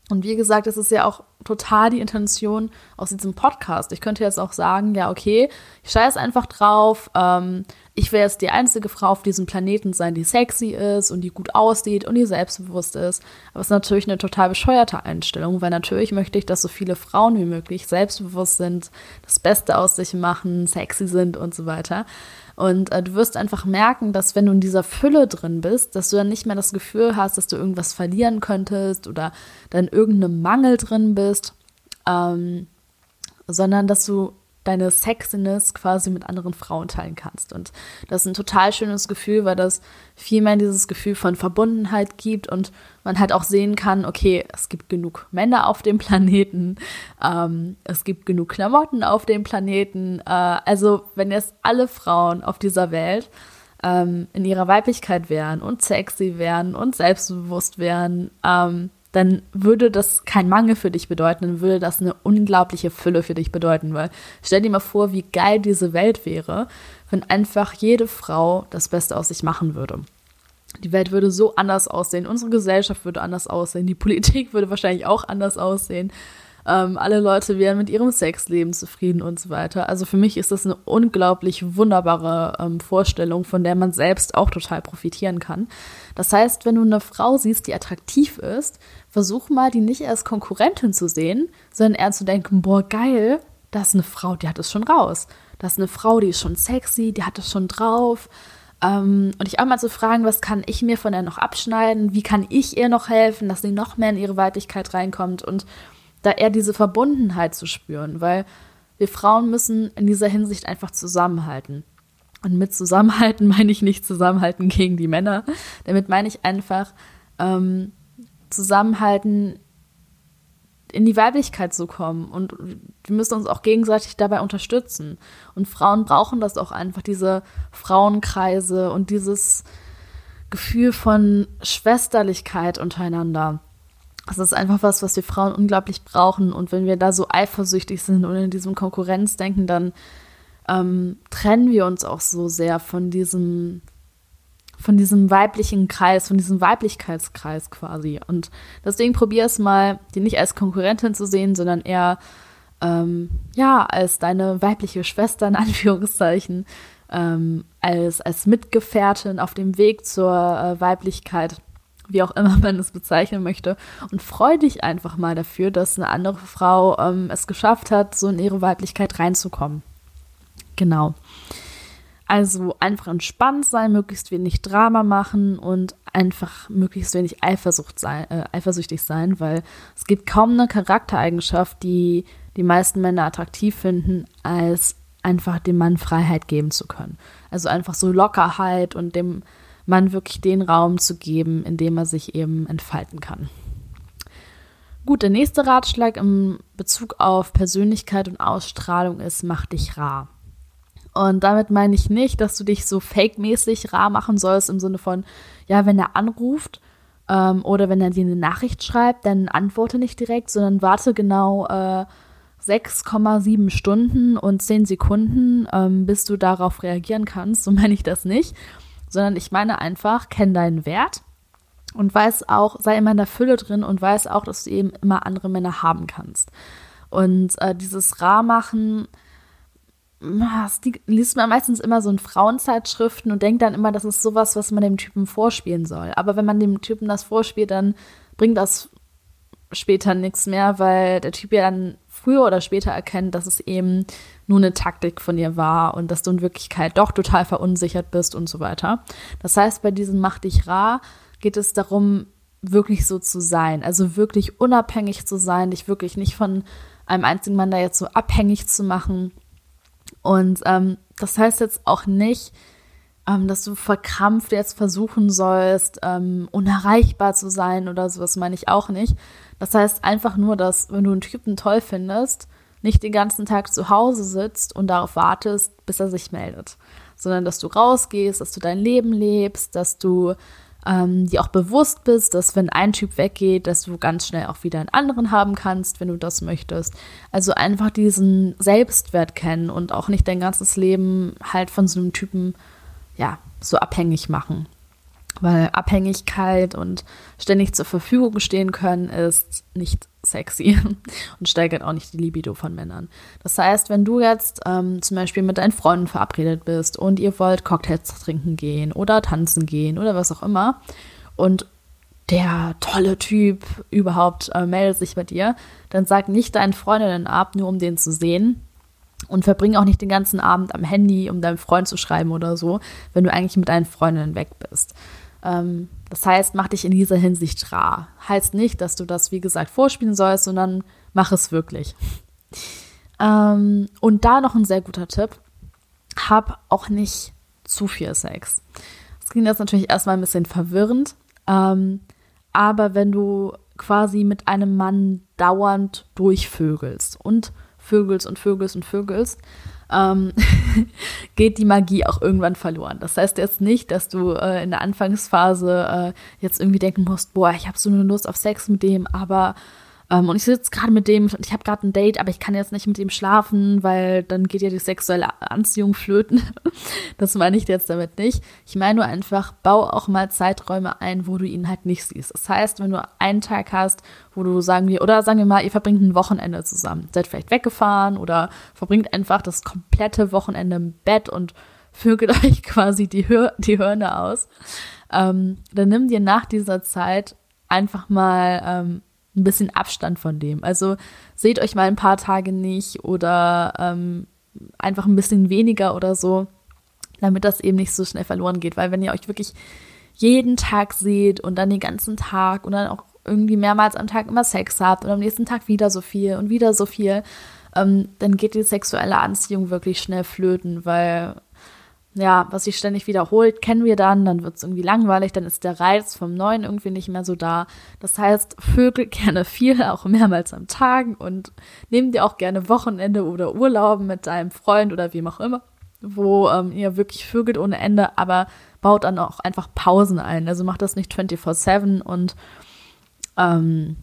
Und wie gesagt, es ist ja auch total die Intention aus diesem Podcast. Ich könnte jetzt auch sagen, ja, okay, ich scheiße einfach drauf. Ähm, ich will jetzt die einzige Frau auf diesem Planeten sein, die sexy ist und die gut aussieht und die selbstbewusst ist. Aber es ist natürlich eine total bescheuerte Einstellung, weil natürlich möchte ich, dass so viele Frauen wie möglich selbstbewusst sind, das Beste aus sich machen, sexy sind und so weiter. Und äh, du wirst einfach merken, dass wenn du in dieser Fülle drin bist, dass du dann nicht mehr das Gefühl hast, dass du irgendwas verlieren könntest oder dann irgendeinem Mangel drin bist, ähm, sondern dass du deine Sexiness quasi mit anderen Frauen teilen kannst. Und das ist ein total schönes Gefühl, weil das viel mehr dieses Gefühl von Verbundenheit gibt und man halt auch sehen kann, okay, es gibt genug Männer auf dem Planeten, ähm, es gibt genug Klamotten auf dem Planeten. Äh, also wenn jetzt alle Frauen auf dieser Welt ähm, in ihrer Weiblichkeit wären und sexy wären und selbstbewusst wären, ähm, dann würde das kein Mangel für dich bedeuten, dann würde das eine unglaubliche Fülle für dich bedeuten, weil stell dir mal vor, wie geil diese Welt wäre, wenn einfach jede Frau das Beste aus sich machen würde. Die Welt würde so anders aussehen, unsere Gesellschaft würde anders aussehen, die Politik würde wahrscheinlich auch anders aussehen. Ähm, alle Leute wären mit ihrem Sexleben zufrieden und so weiter. Also für mich ist das eine unglaublich wunderbare ähm, Vorstellung, von der man selbst auch total profitieren kann. Das heißt, wenn du eine Frau siehst, die attraktiv ist, versuch mal, die nicht als Konkurrentin zu sehen, sondern eher zu denken, boah, geil, da ist eine Frau, die hat es schon raus. Da ist eine Frau, die ist schon sexy, die hat es schon drauf. Ähm, und ich auch mal zu fragen, was kann ich mir von der noch abschneiden? Wie kann ich ihr noch helfen, dass sie noch mehr in ihre Weiblichkeit reinkommt? Und da eher diese Verbundenheit zu spüren, weil wir Frauen müssen in dieser Hinsicht einfach zusammenhalten. Und mit Zusammenhalten meine ich nicht Zusammenhalten gegen die Männer. Damit meine ich einfach ähm, Zusammenhalten in die Weiblichkeit zu kommen. Und wir müssen uns auch gegenseitig dabei unterstützen. Und Frauen brauchen das auch einfach, diese Frauenkreise und dieses Gefühl von Schwesterlichkeit untereinander. Das ist einfach was, was wir Frauen unglaublich brauchen. Und wenn wir da so eifersüchtig sind und in diesem Konkurrenzdenken, dann ähm, trennen wir uns auch so sehr von diesem, von diesem weiblichen Kreis, von diesem Weiblichkeitskreis quasi. Und deswegen probier es mal, die nicht als Konkurrentin zu sehen, sondern eher ähm, ja, als deine weibliche Schwester in Anführungszeichen, ähm, als, als Mitgefährtin auf dem Weg zur äh, Weiblichkeit wie auch immer man es bezeichnen möchte. Und freu dich einfach mal dafür, dass eine andere Frau ähm, es geschafft hat, so in ihre Weiblichkeit reinzukommen. Genau. Also einfach entspannt sein, möglichst wenig Drama machen und einfach möglichst wenig Eifersucht sein, äh, eifersüchtig sein, weil es gibt kaum eine Charaktereigenschaft, die die meisten Männer attraktiv finden, als einfach dem Mann Freiheit geben zu können. Also einfach so Lockerheit und dem man wirklich den Raum zu geben, in dem er sich eben entfalten kann. Gut, der nächste Ratschlag im Bezug auf Persönlichkeit und Ausstrahlung ist, mach dich rar. Und damit meine ich nicht, dass du dich so fake-mäßig rar machen sollst, im Sinne von, ja, wenn er anruft ähm, oder wenn er dir eine Nachricht schreibt, dann antworte nicht direkt, sondern warte genau äh, 6,7 Stunden und 10 Sekunden, ähm, bis du darauf reagieren kannst. So meine ich das nicht sondern ich meine einfach, kenn deinen Wert und weiß auch, sei immer in der Fülle drin und weiß auch, dass du eben immer andere Männer haben kannst. Und äh, dieses Rahmachen, das liest man meistens immer so in Frauenzeitschriften und denkt dann immer, das ist sowas, was man dem Typen vorspielen soll. Aber wenn man dem Typen das vorspielt, dann bringt das später nichts mehr, weil der Typ ja dann früher oder später erkennt, dass es eben nur eine Taktik von ihr war und dass du in Wirklichkeit doch total verunsichert bist und so weiter. Das heißt, bei diesem Mach dich rar geht es darum, wirklich so zu sein, also wirklich unabhängig zu sein, dich wirklich nicht von einem einzigen Mann da jetzt so abhängig zu machen. Und ähm, das heißt jetzt auch nicht, ähm, dass du verkrampft jetzt versuchen sollst, ähm, unerreichbar zu sein oder sowas meine ich auch nicht. Das heißt einfach nur, dass wenn du einen Typen toll findest, nicht den ganzen Tag zu Hause sitzt und darauf wartest, bis er sich meldet, sondern dass du rausgehst, dass du dein Leben lebst, dass du ähm, dir auch bewusst bist, dass wenn ein Typ weggeht, dass du ganz schnell auch wieder einen anderen haben kannst, wenn du das möchtest. Also einfach diesen Selbstwert kennen und auch nicht dein ganzes Leben halt von so einem Typen ja, so abhängig machen. Weil Abhängigkeit und ständig zur Verfügung stehen können ist nicht sexy und steigert auch nicht die Libido von Männern. Das heißt, wenn du jetzt ähm, zum Beispiel mit deinen Freunden verabredet bist und ihr wollt Cocktails trinken gehen oder tanzen gehen oder was auch immer und der tolle Typ überhaupt äh, meldet sich bei dir, dann sag nicht deinen Freundinnen ab, nur um den zu sehen, und verbring auch nicht den ganzen Abend am Handy, um deinem Freund zu schreiben oder so, wenn du eigentlich mit deinen Freundinnen weg bist. Ähm, das heißt, mach dich in dieser Hinsicht rar. Heißt nicht, dass du das, wie gesagt, vorspielen sollst, sondern mach es wirklich. ähm, und da noch ein sehr guter Tipp. Hab auch nicht zu viel Sex. Das klingt jetzt natürlich erstmal ein bisschen verwirrend, ähm, aber wenn du quasi mit einem Mann dauernd durchvögelst und vögelst und vögelst und vögelst, ähm, geht die Magie auch irgendwann verloren. Das heißt jetzt nicht, dass du äh, in der Anfangsphase äh, jetzt irgendwie denken musst, boah, ich habe so eine Lust auf Sex mit dem, aber ähm, und ich sitze gerade mit dem, ich habe gerade ein Date, aber ich kann jetzt nicht mit ihm schlafen, weil dann geht ja die sexuelle Anziehung flöten. das meine ich jetzt damit nicht. Ich meine nur einfach, bau auch mal Zeiträume ein, wo du ihn halt nicht siehst. Das heißt, wenn du einen Tag hast, wo du sagen wir, oder sagen wir mal, ihr verbringt ein Wochenende zusammen, seid vielleicht weggefahren oder verbringt einfach das komplette Wochenende im Bett und vögelt euch quasi die, Hör die Hörner aus. Ähm, dann nimm dir nach dieser Zeit einfach mal ähm, ein bisschen Abstand von dem. Also seht euch mal ein paar Tage nicht oder ähm, einfach ein bisschen weniger oder so, damit das eben nicht so schnell verloren geht. Weil wenn ihr euch wirklich jeden Tag seht und dann den ganzen Tag und dann auch irgendwie mehrmals am Tag immer Sex habt und am nächsten Tag wieder so viel und wieder so viel, ähm, dann geht die sexuelle Anziehung wirklich schnell flöten, weil ja, was sich ständig wiederholt, kennen wir dann, dann wird es irgendwie langweilig, dann ist der Reiz vom Neuen irgendwie nicht mehr so da. Das heißt, Vögel gerne viel, auch mehrmals am Tag und nehmen dir auch gerne Wochenende oder Urlauben mit deinem Freund oder wem auch immer, wo ähm, ihr wirklich vögelt ohne Ende, aber baut dann auch einfach Pausen ein. Also macht das nicht 24-7 und ähm,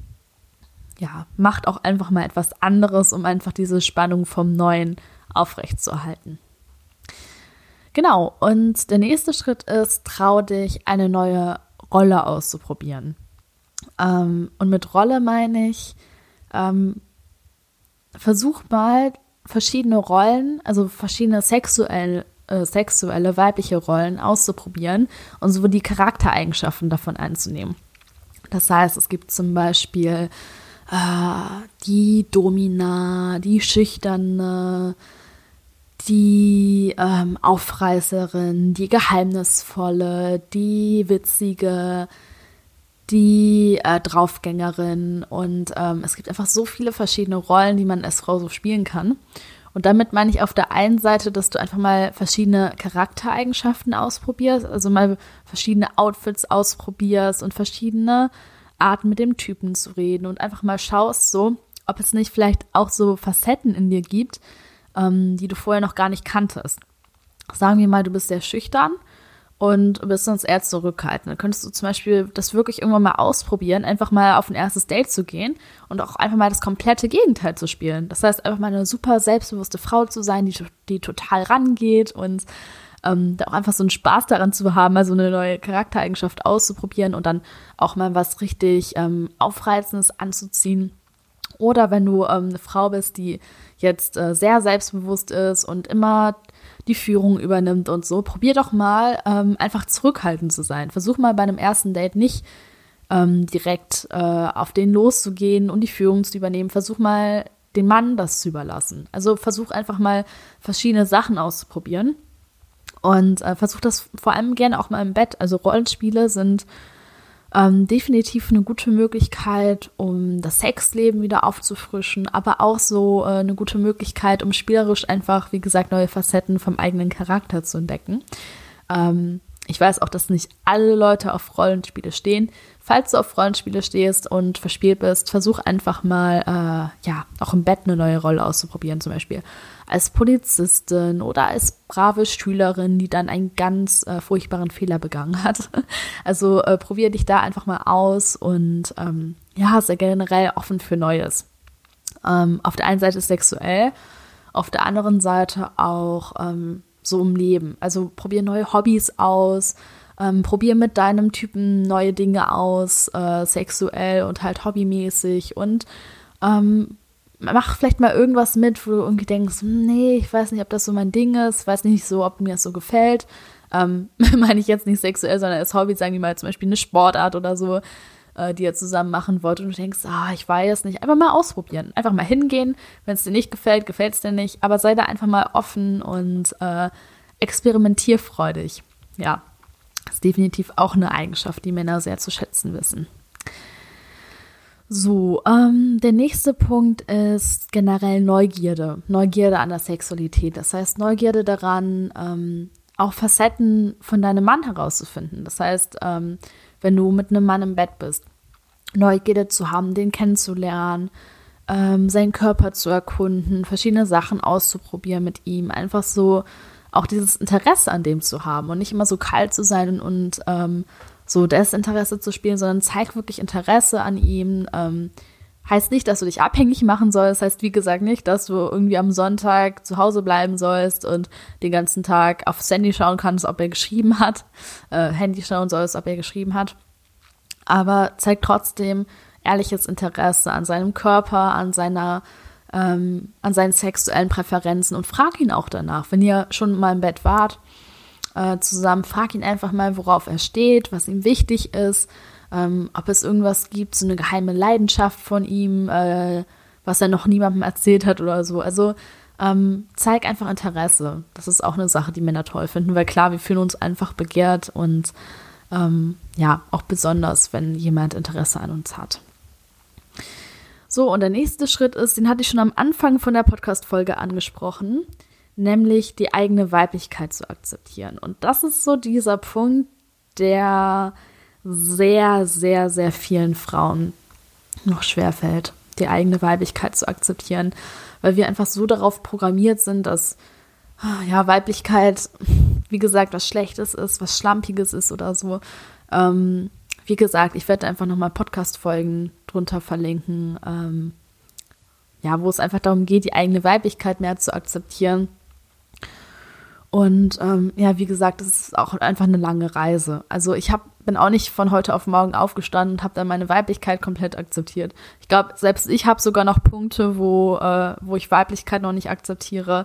ja, macht auch einfach mal etwas anderes, um einfach diese Spannung vom Neuen aufrechtzuerhalten. Genau, und der nächste Schritt ist, trau dich, eine neue Rolle auszuprobieren. Ähm, und mit Rolle meine ich, ähm, versuch mal verschiedene Rollen, also verschiedene sexuelle, äh, sexuelle weibliche Rollen auszuprobieren und so die Charaktereigenschaften davon einzunehmen. Das heißt, es gibt zum Beispiel äh, die Domina, die Schüchterne, die ähm, Aufreißerin, die Geheimnisvolle, die Witzige, die äh, Draufgängerin und ähm, es gibt einfach so viele verschiedene Rollen, die man als Frau so spielen kann. Und damit meine ich auf der einen Seite, dass du einfach mal verschiedene Charaktereigenschaften ausprobierst, also mal verschiedene Outfits ausprobierst und verschiedene Arten mit dem Typen zu reden und einfach mal schaust so, ob es nicht vielleicht auch so Facetten in dir gibt, ähm, die du vorher noch gar nicht kanntest. Sagen wir mal, du bist sehr schüchtern und bist sonst eher zurückhaltend. Dann könntest du zum Beispiel das wirklich irgendwann mal ausprobieren, einfach mal auf ein erstes Date zu gehen und auch einfach mal das komplette Gegenteil zu spielen. Das heißt, einfach mal eine super selbstbewusste Frau zu sein, die, die total rangeht und ähm, da auch einfach so einen Spaß daran zu haben, mal so eine neue Charaktereigenschaft auszuprobieren und dann auch mal was richtig ähm, Aufreizendes anzuziehen. Oder wenn du ähm, eine Frau bist, die jetzt äh, sehr selbstbewusst ist und immer die Führung übernimmt und so, probier doch mal ähm, einfach zurückhaltend zu sein. Versuch mal bei einem ersten Date nicht ähm, direkt äh, auf den loszugehen und die Führung zu übernehmen. Versuch mal den Mann das zu überlassen. Also versuch einfach mal verschiedene Sachen auszuprobieren und äh, versuch das vor allem gerne auch mal im Bett. Also Rollenspiele sind ähm, definitiv eine gute Möglichkeit, um das Sexleben wieder aufzufrischen, aber auch so äh, eine gute Möglichkeit, um spielerisch einfach, wie gesagt, neue Facetten vom eigenen Charakter zu entdecken. Ähm, ich weiß auch, dass nicht alle Leute auf Rollenspiele stehen. Falls du auf Rollenspiele stehst und verspielt bist, versuch einfach mal, äh, ja, auch im Bett eine neue Rolle auszuprobieren, zum Beispiel als Polizistin oder als brave Schülerin, die dann einen ganz äh, furchtbaren Fehler begangen hat. Also äh, probier dich da einfach mal aus und ähm, ja, sei generell offen für Neues. Ähm, auf der einen Seite sexuell, auf der anderen Seite auch ähm, so im Leben. Also probier neue Hobbys aus, ähm, probier mit deinem Typen neue Dinge aus, äh, sexuell und halt hobbymäßig und ähm, mach vielleicht mal irgendwas mit, wo du irgendwie denkst, hm, nee, ich weiß nicht, ob das so mein Ding ist, weiß nicht so, ob mir das so gefällt. Ähm, meine ich jetzt nicht sexuell, sondern als Hobby, sagen wir mal zum Beispiel eine Sportart oder so, äh, die ihr zusammen machen wollt und du denkst, ah, ich weiß nicht, einfach mal ausprobieren, einfach mal hingehen, wenn es dir nicht gefällt, gefällt es dir nicht, aber sei da einfach mal offen und äh, experimentierfreudig. Ja, ist definitiv auch eine Eigenschaft, die Männer sehr zu schätzen wissen. So, ähm, der nächste Punkt ist generell Neugierde. Neugierde an der Sexualität. Das heißt, Neugierde daran, ähm, auch Facetten von deinem Mann herauszufinden. Das heißt, ähm, wenn du mit einem Mann im Bett bist, Neugierde zu haben, den kennenzulernen, ähm, seinen Körper zu erkunden, verschiedene Sachen auszuprobieren mit ihm, einfach so auch dieses Interesse an dem zu haben und nicht immer so kalt zu sein und, und ähm, so Desinteresse zu spielen, sondern zeig wirklich Interesse an ihm. Ähm, heißt nicht, dass du dich abhängig machen sollst, heißt wie gesagt nicht, dass du irgendwie am Sonntag zu Hause bleiben sollst und den ganzen Tag aufs Handy schauen kannst, ob er geschrieben hat, äh, Handy schauen sollst, ob er geschrieben hat. Aber zeig trotzdem ehrliches Interesse an seinem Körper, an seiner ähm, an seinen sexuellen Präferenzen und frag ihn auch danach, wenn ihr schon mal im Bett wart äh, zusammen. Frag ihn einfach mal, worauf er steht, was ihm wichtig ist, ähm, ob es irgendwas gibt, so eine geheime Leidenschaft von ihm, äh, was er noch niemandem erzählt hat oder so. Also ähm, zeig einfach Interesse. Das ist auch eine Sache, die Männer toll finden, weil klar, wir fühlen uns einfach begehrt und ähm, ja, auch besonders, wenn jemand Interesse an uns hat. So, und der nächste Schritt ist, den hatte ich schon am Anfang von der Podcast-Folge angesprochen nämlich die eigene Weiblichkeit zu akzeptieren. Und das ist so dieser Punkt, der sehr, sehr, sehr vielen Frauen noch schwerfällt, die eigene Weiblichkeit zu akzeptieren, weil wir einfach so darauf programmiert sind, dass ja, Weiblichkeit, wie gesagt, was Schlechtes ist, was Schlampiges ist oder so. Ähm, wie gesagt, ich werde einfach nochmal Podcast-Folgen drunter verlinken, ähm, ja, wo es einfach darum geht, die eigene Weiblichkeit mehr zu akzeptieren und ähm, ja, wie gesagt, das ist auch einfach eine lange Reise. Also ich hab, bin auch nicht von heute auf morgen aufgestanden und habe dann meine Weiblichkeit komplett akzeptiert. Ich glaube, selbst ich habe sogar noch Punkte, wo, äh, wo ich Weiblichkeit noch nicht akzeptiere.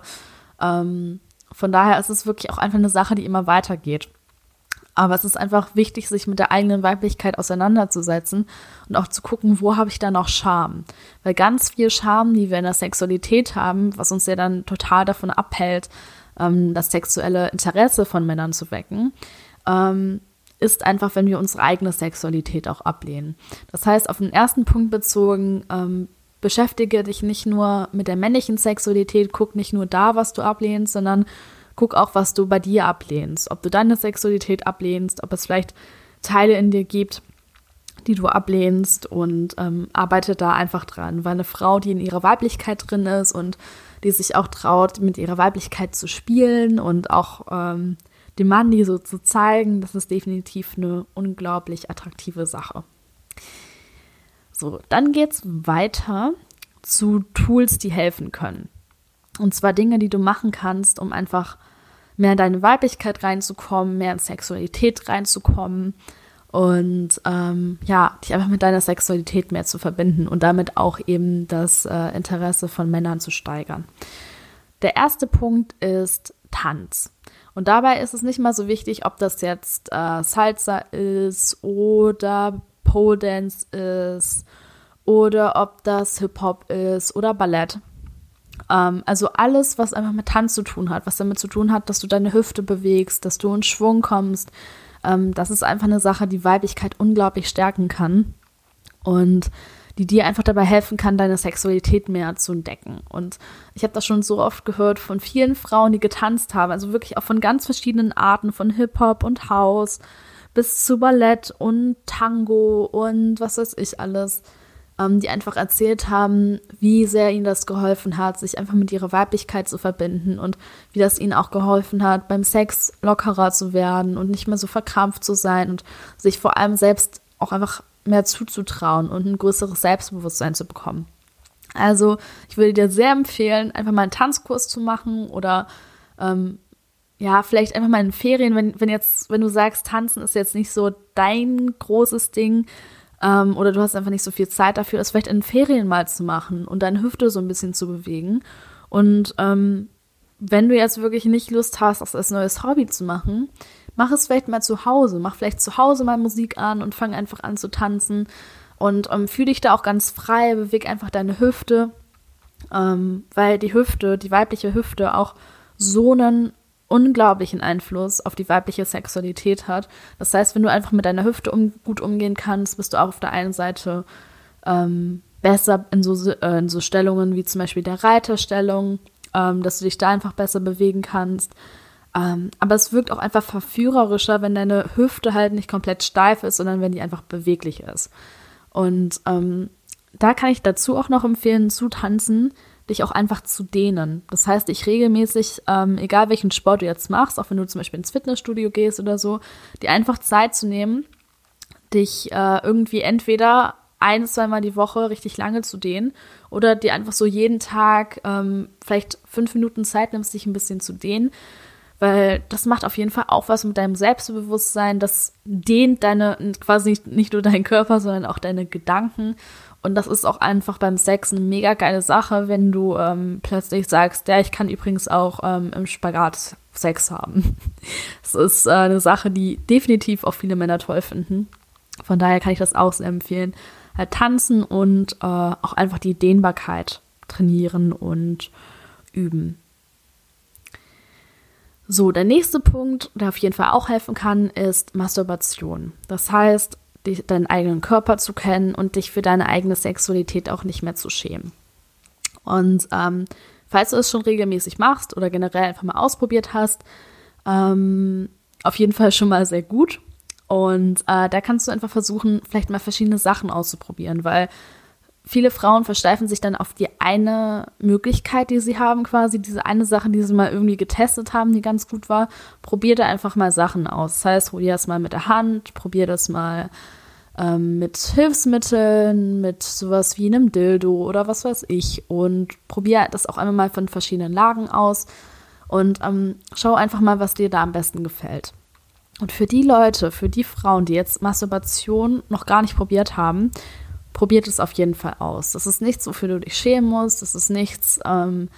Ähm, von daher ist es wirklich auch einfach eine Sache, die immer weitergeht. Aber es ist einfach wichtig, sich mit der eigenen Weiblichkeit auseinanderzusetzen und auch zu gucken, wo habe ich da noch Scham. Weil ganz viel Scham, die wir in der Sexualität haben, was uns ja dann total davon abhält, ähm, das sexuelle Interesse von Männern zu wecken, ähm, ist einfach, wenn wir unsere eigene Sexualität auch ablehnen. Das heißt, auf den ersten Punkt bezogen, ähm, beschäftige dich nicht nur mit der männlichen Sexualität, guck nicht nur da, was du ablehnst, sondern guck auch, was du bei dir ablehnst. Ob du deine Sexualität ablehnst, ob es vielleicht Teile in dir gibt, die du ablehnst und ähm, arbeite da einfach dran. Weil eine Frau, die in ihrer Weiblichkeit drin ist und die sich auch traut, mit ihrer Weiblichkeit zu spielen und auch ähm, dem Mann die so zu zeigen, das ist definitiv eine unglaublich attraktive Sache. So, dann geht es weiter zu Tools, die helfen können. Und zwar Dinge, die du machen kannst, um einfach mehr in deine Weiblichkeit reinzukommen, mehr in Sexualität reinzukommen und ähm, ja, dich einfach mit deiner Sexualität mehr zu verbinden und damit auch eben das äh, Interesse von Männern zu steigern. Der erste Punkt ist Tanz. Und dabei ist es nicht mal so wichtig, ob das jetzt äh, Salsa ist oder Pole Dance ist oder ob das Hip-Hop ist oder Ballett. Ähm, also alles, was einfach mit Tanz zu tun hat, was damit zu tun hat, dass du deine Hüfte bewegst, dass du in Schwung kommst, ähm, das ist einfach eine Sache, die Weiblichkeit unglaublich stärken kann. Und die dir einfach dabei helfen kann, deine Sexualität mehr zu entdecken. Und ich habe das schon so oft gehört von vielen Frauen, die getanzt haben, also wirklich auch von ganz verschiedenen Arten, von Hip-Hop und House bis zu Ballett und Tango und was weiß ich alles, ähm, die einfach erzählt haben, wie sehr ihnen das geholfen hat, sich einfach mit ihrer Weiblichkeit zu verbinden und wie das ihnen auch geholfen hat, beim Sex lockerer zu werden und nicht mehr so verkrampft zu sein und sich vor allem selbst auch einfach mehr zuzutrauen und ein größeres Selbstbewusstsein zu bekommen. Also ich würde dir sehr empfehlen, einfach mal einen Tanzkurs zu machen oder ähm, ja, vielleicht einfach mal in Ferien, wenn, wenn jetzt, wenn du sagst, tanzen ist jetzt nicht so dein großes Ding ähm, oder du hast einfach nicht so viel Zeit dafür, das vielleicht in Ferien mal zu machen und deine Hüfte so ein bisschen zu bewegen. Und ähm, wenn du jetzt wirklich nicht Lust hast, das als neues Hobby zu machen, mach es vielleicht mal zu Hause. Mach vielleicht zu Hause mal Musik an und fang einfach an zu tanzen. Und ähm, fühl dich da auch ganz frei, beweg einfach deine Hüfte, ähm, weil die Hüfte, die weibliche Hüfte auch so einen unglaublichen Einfluss auf die weibliche Sexualität hat. Das heißt, wenn du einfach mit deiner Hüfte um, gut umgehen kannst, bist du auch auf der einen Seite ähm, besser in so, äh, in so Stellungen wie zum Beispiel der Reiterstellung, ähm, dass du dich da einfach besser bewegen kannst. Ähm, aber es wirkt auch einfach verführerischer, wenn deine Hüfte halt nicht komplett steif ist, sondern wenn die einfach beweglich ist. Und ähm, da kann ich dazu auch noch empfehlen, zu tanzen, dich auch einfach zu dehnen. Das heißt, ich regelmäßig, ähm, egal welchen Sport du jetzt machst, auch wenn du zum Beispiel ins Fitnessstudio gehst oder so, dir einfach Zeit zu nehmen, dich äh, irgendwie entweder ein, zweimal die Woche richtig lange zu dehnen oder dir einfach so jeden Tag ähm, vielleicht fünf Minuten Zeit nimmst, dich ein bisschen zu dehnen weil das macht auf jeden Fall auch was mit deinem Selbstbewusstsein. Das dehnt deine, quasi nicht nur deinen Körper, sondern auch deine Gedanken. Und das ist auch einfach beim Sex eine mega geile Sache, wenn du ähm, plötzlich sagst, ja, ich kann übrigens auch ähm, im Spagat Sex haben. Das ist äh, eine Sache, die definitiv auch viele Männer toll finden. Von daher kann ich das auch sehr empfehlen. Halt tanzen und äh, auch einfach die Dehnbarkeit trainieren und üben. So, der nächste Punkt, der auf jeden Fall auch helfen kann, ist Masturbation. Das heißt, dich, deinen eigenen Körper zu kennen und dich für deine eigene Sexualität auch nicht mehr zu schämen. Und ähm, falls du es schon regelmäßig machst oder generell einfach mal ausprobiert hast, ähm, auf jeden Fall schon mal sehr gut. Und äh, da kannst du einfach versuchen, vielleicht mal verschiedene Sachen auszuprobieren, weil viele Frauen versteifen sich dann auf die eine Möglichkeit, die sie haben, quasi diese eine Sache, die sie mal irgendwie getestet haben, die ganz gut war. Probier da einfach mal Sachen aus. Das heißt, probier das mal mit der Hand, probier das mal ähm, mit Hilfsmitteln, mit sowas wie einem Dildo oder was weiß ich. Und probier das auch einmal mal von verschiedenen Lagen aus und ähm, schau einfach mal, was dir da am besten gefällt. Und für die Leute, für die Frauen, die jetzt Masturbation noch gar nicht probiert haben, probiert es auf jeden Fall aus. Das ist nichts, wofür du dich schämen musst. Das ist nichts, ähm,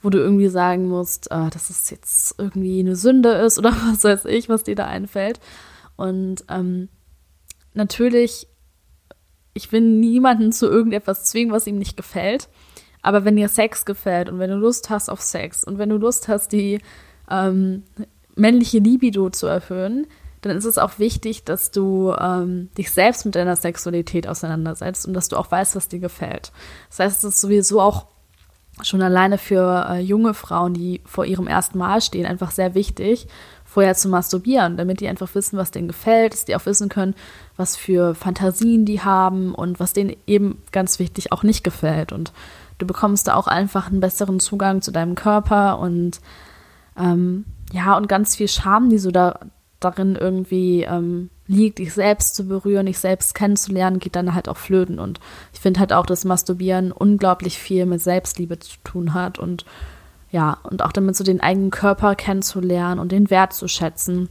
wo du irgendwie sagen musst, äh, dass es jetzt irgendwie eine Sünde ist oder was weiß ich, was dir da einfällt. Und ähm, natürlich, ich will niemanden zu irgendetwas zwingen, was ihm nicht gefällt. Aber wenn dir Sex gefällt und wenn du Lust hast auf Sex und wenn du Lust hast, die ähm, männliche Libido zu erhöhen, dann ist es auch wichtig, dass du ähm, dich selbst mit deiner Sexualität auseinandersetzt und dass du auch weißt, was dir gefällt. Das heißt, es ist sowieso auch schon alleine für äh, junge Frauen, die vor ihrem ersten Mal stehen, einfach sehr wichtig, vorher zu masturbieren, damit die einfach wissen, was denen gefällt, dass die auch wissen können, was für Fantasien die haben und was denen eben ganz wichtig auch nicht gefällt. Und du bekommst da auch einfach einen besseren Zugang zu deinem Körper und ähm, ja, und ganz viel Scham, die so da darin irgendwie ähm, liegt, dich selbst zu berühren, dich selbst kennenzulernen, geht dann halt auch flöten. Und ich finde halt auch, dass Masturbieren unglaublich viel mit Selbstliebe zu tun hat und ja, und auch damit so den eigenen Körper kennenzulernen und den Wert zu schätzen.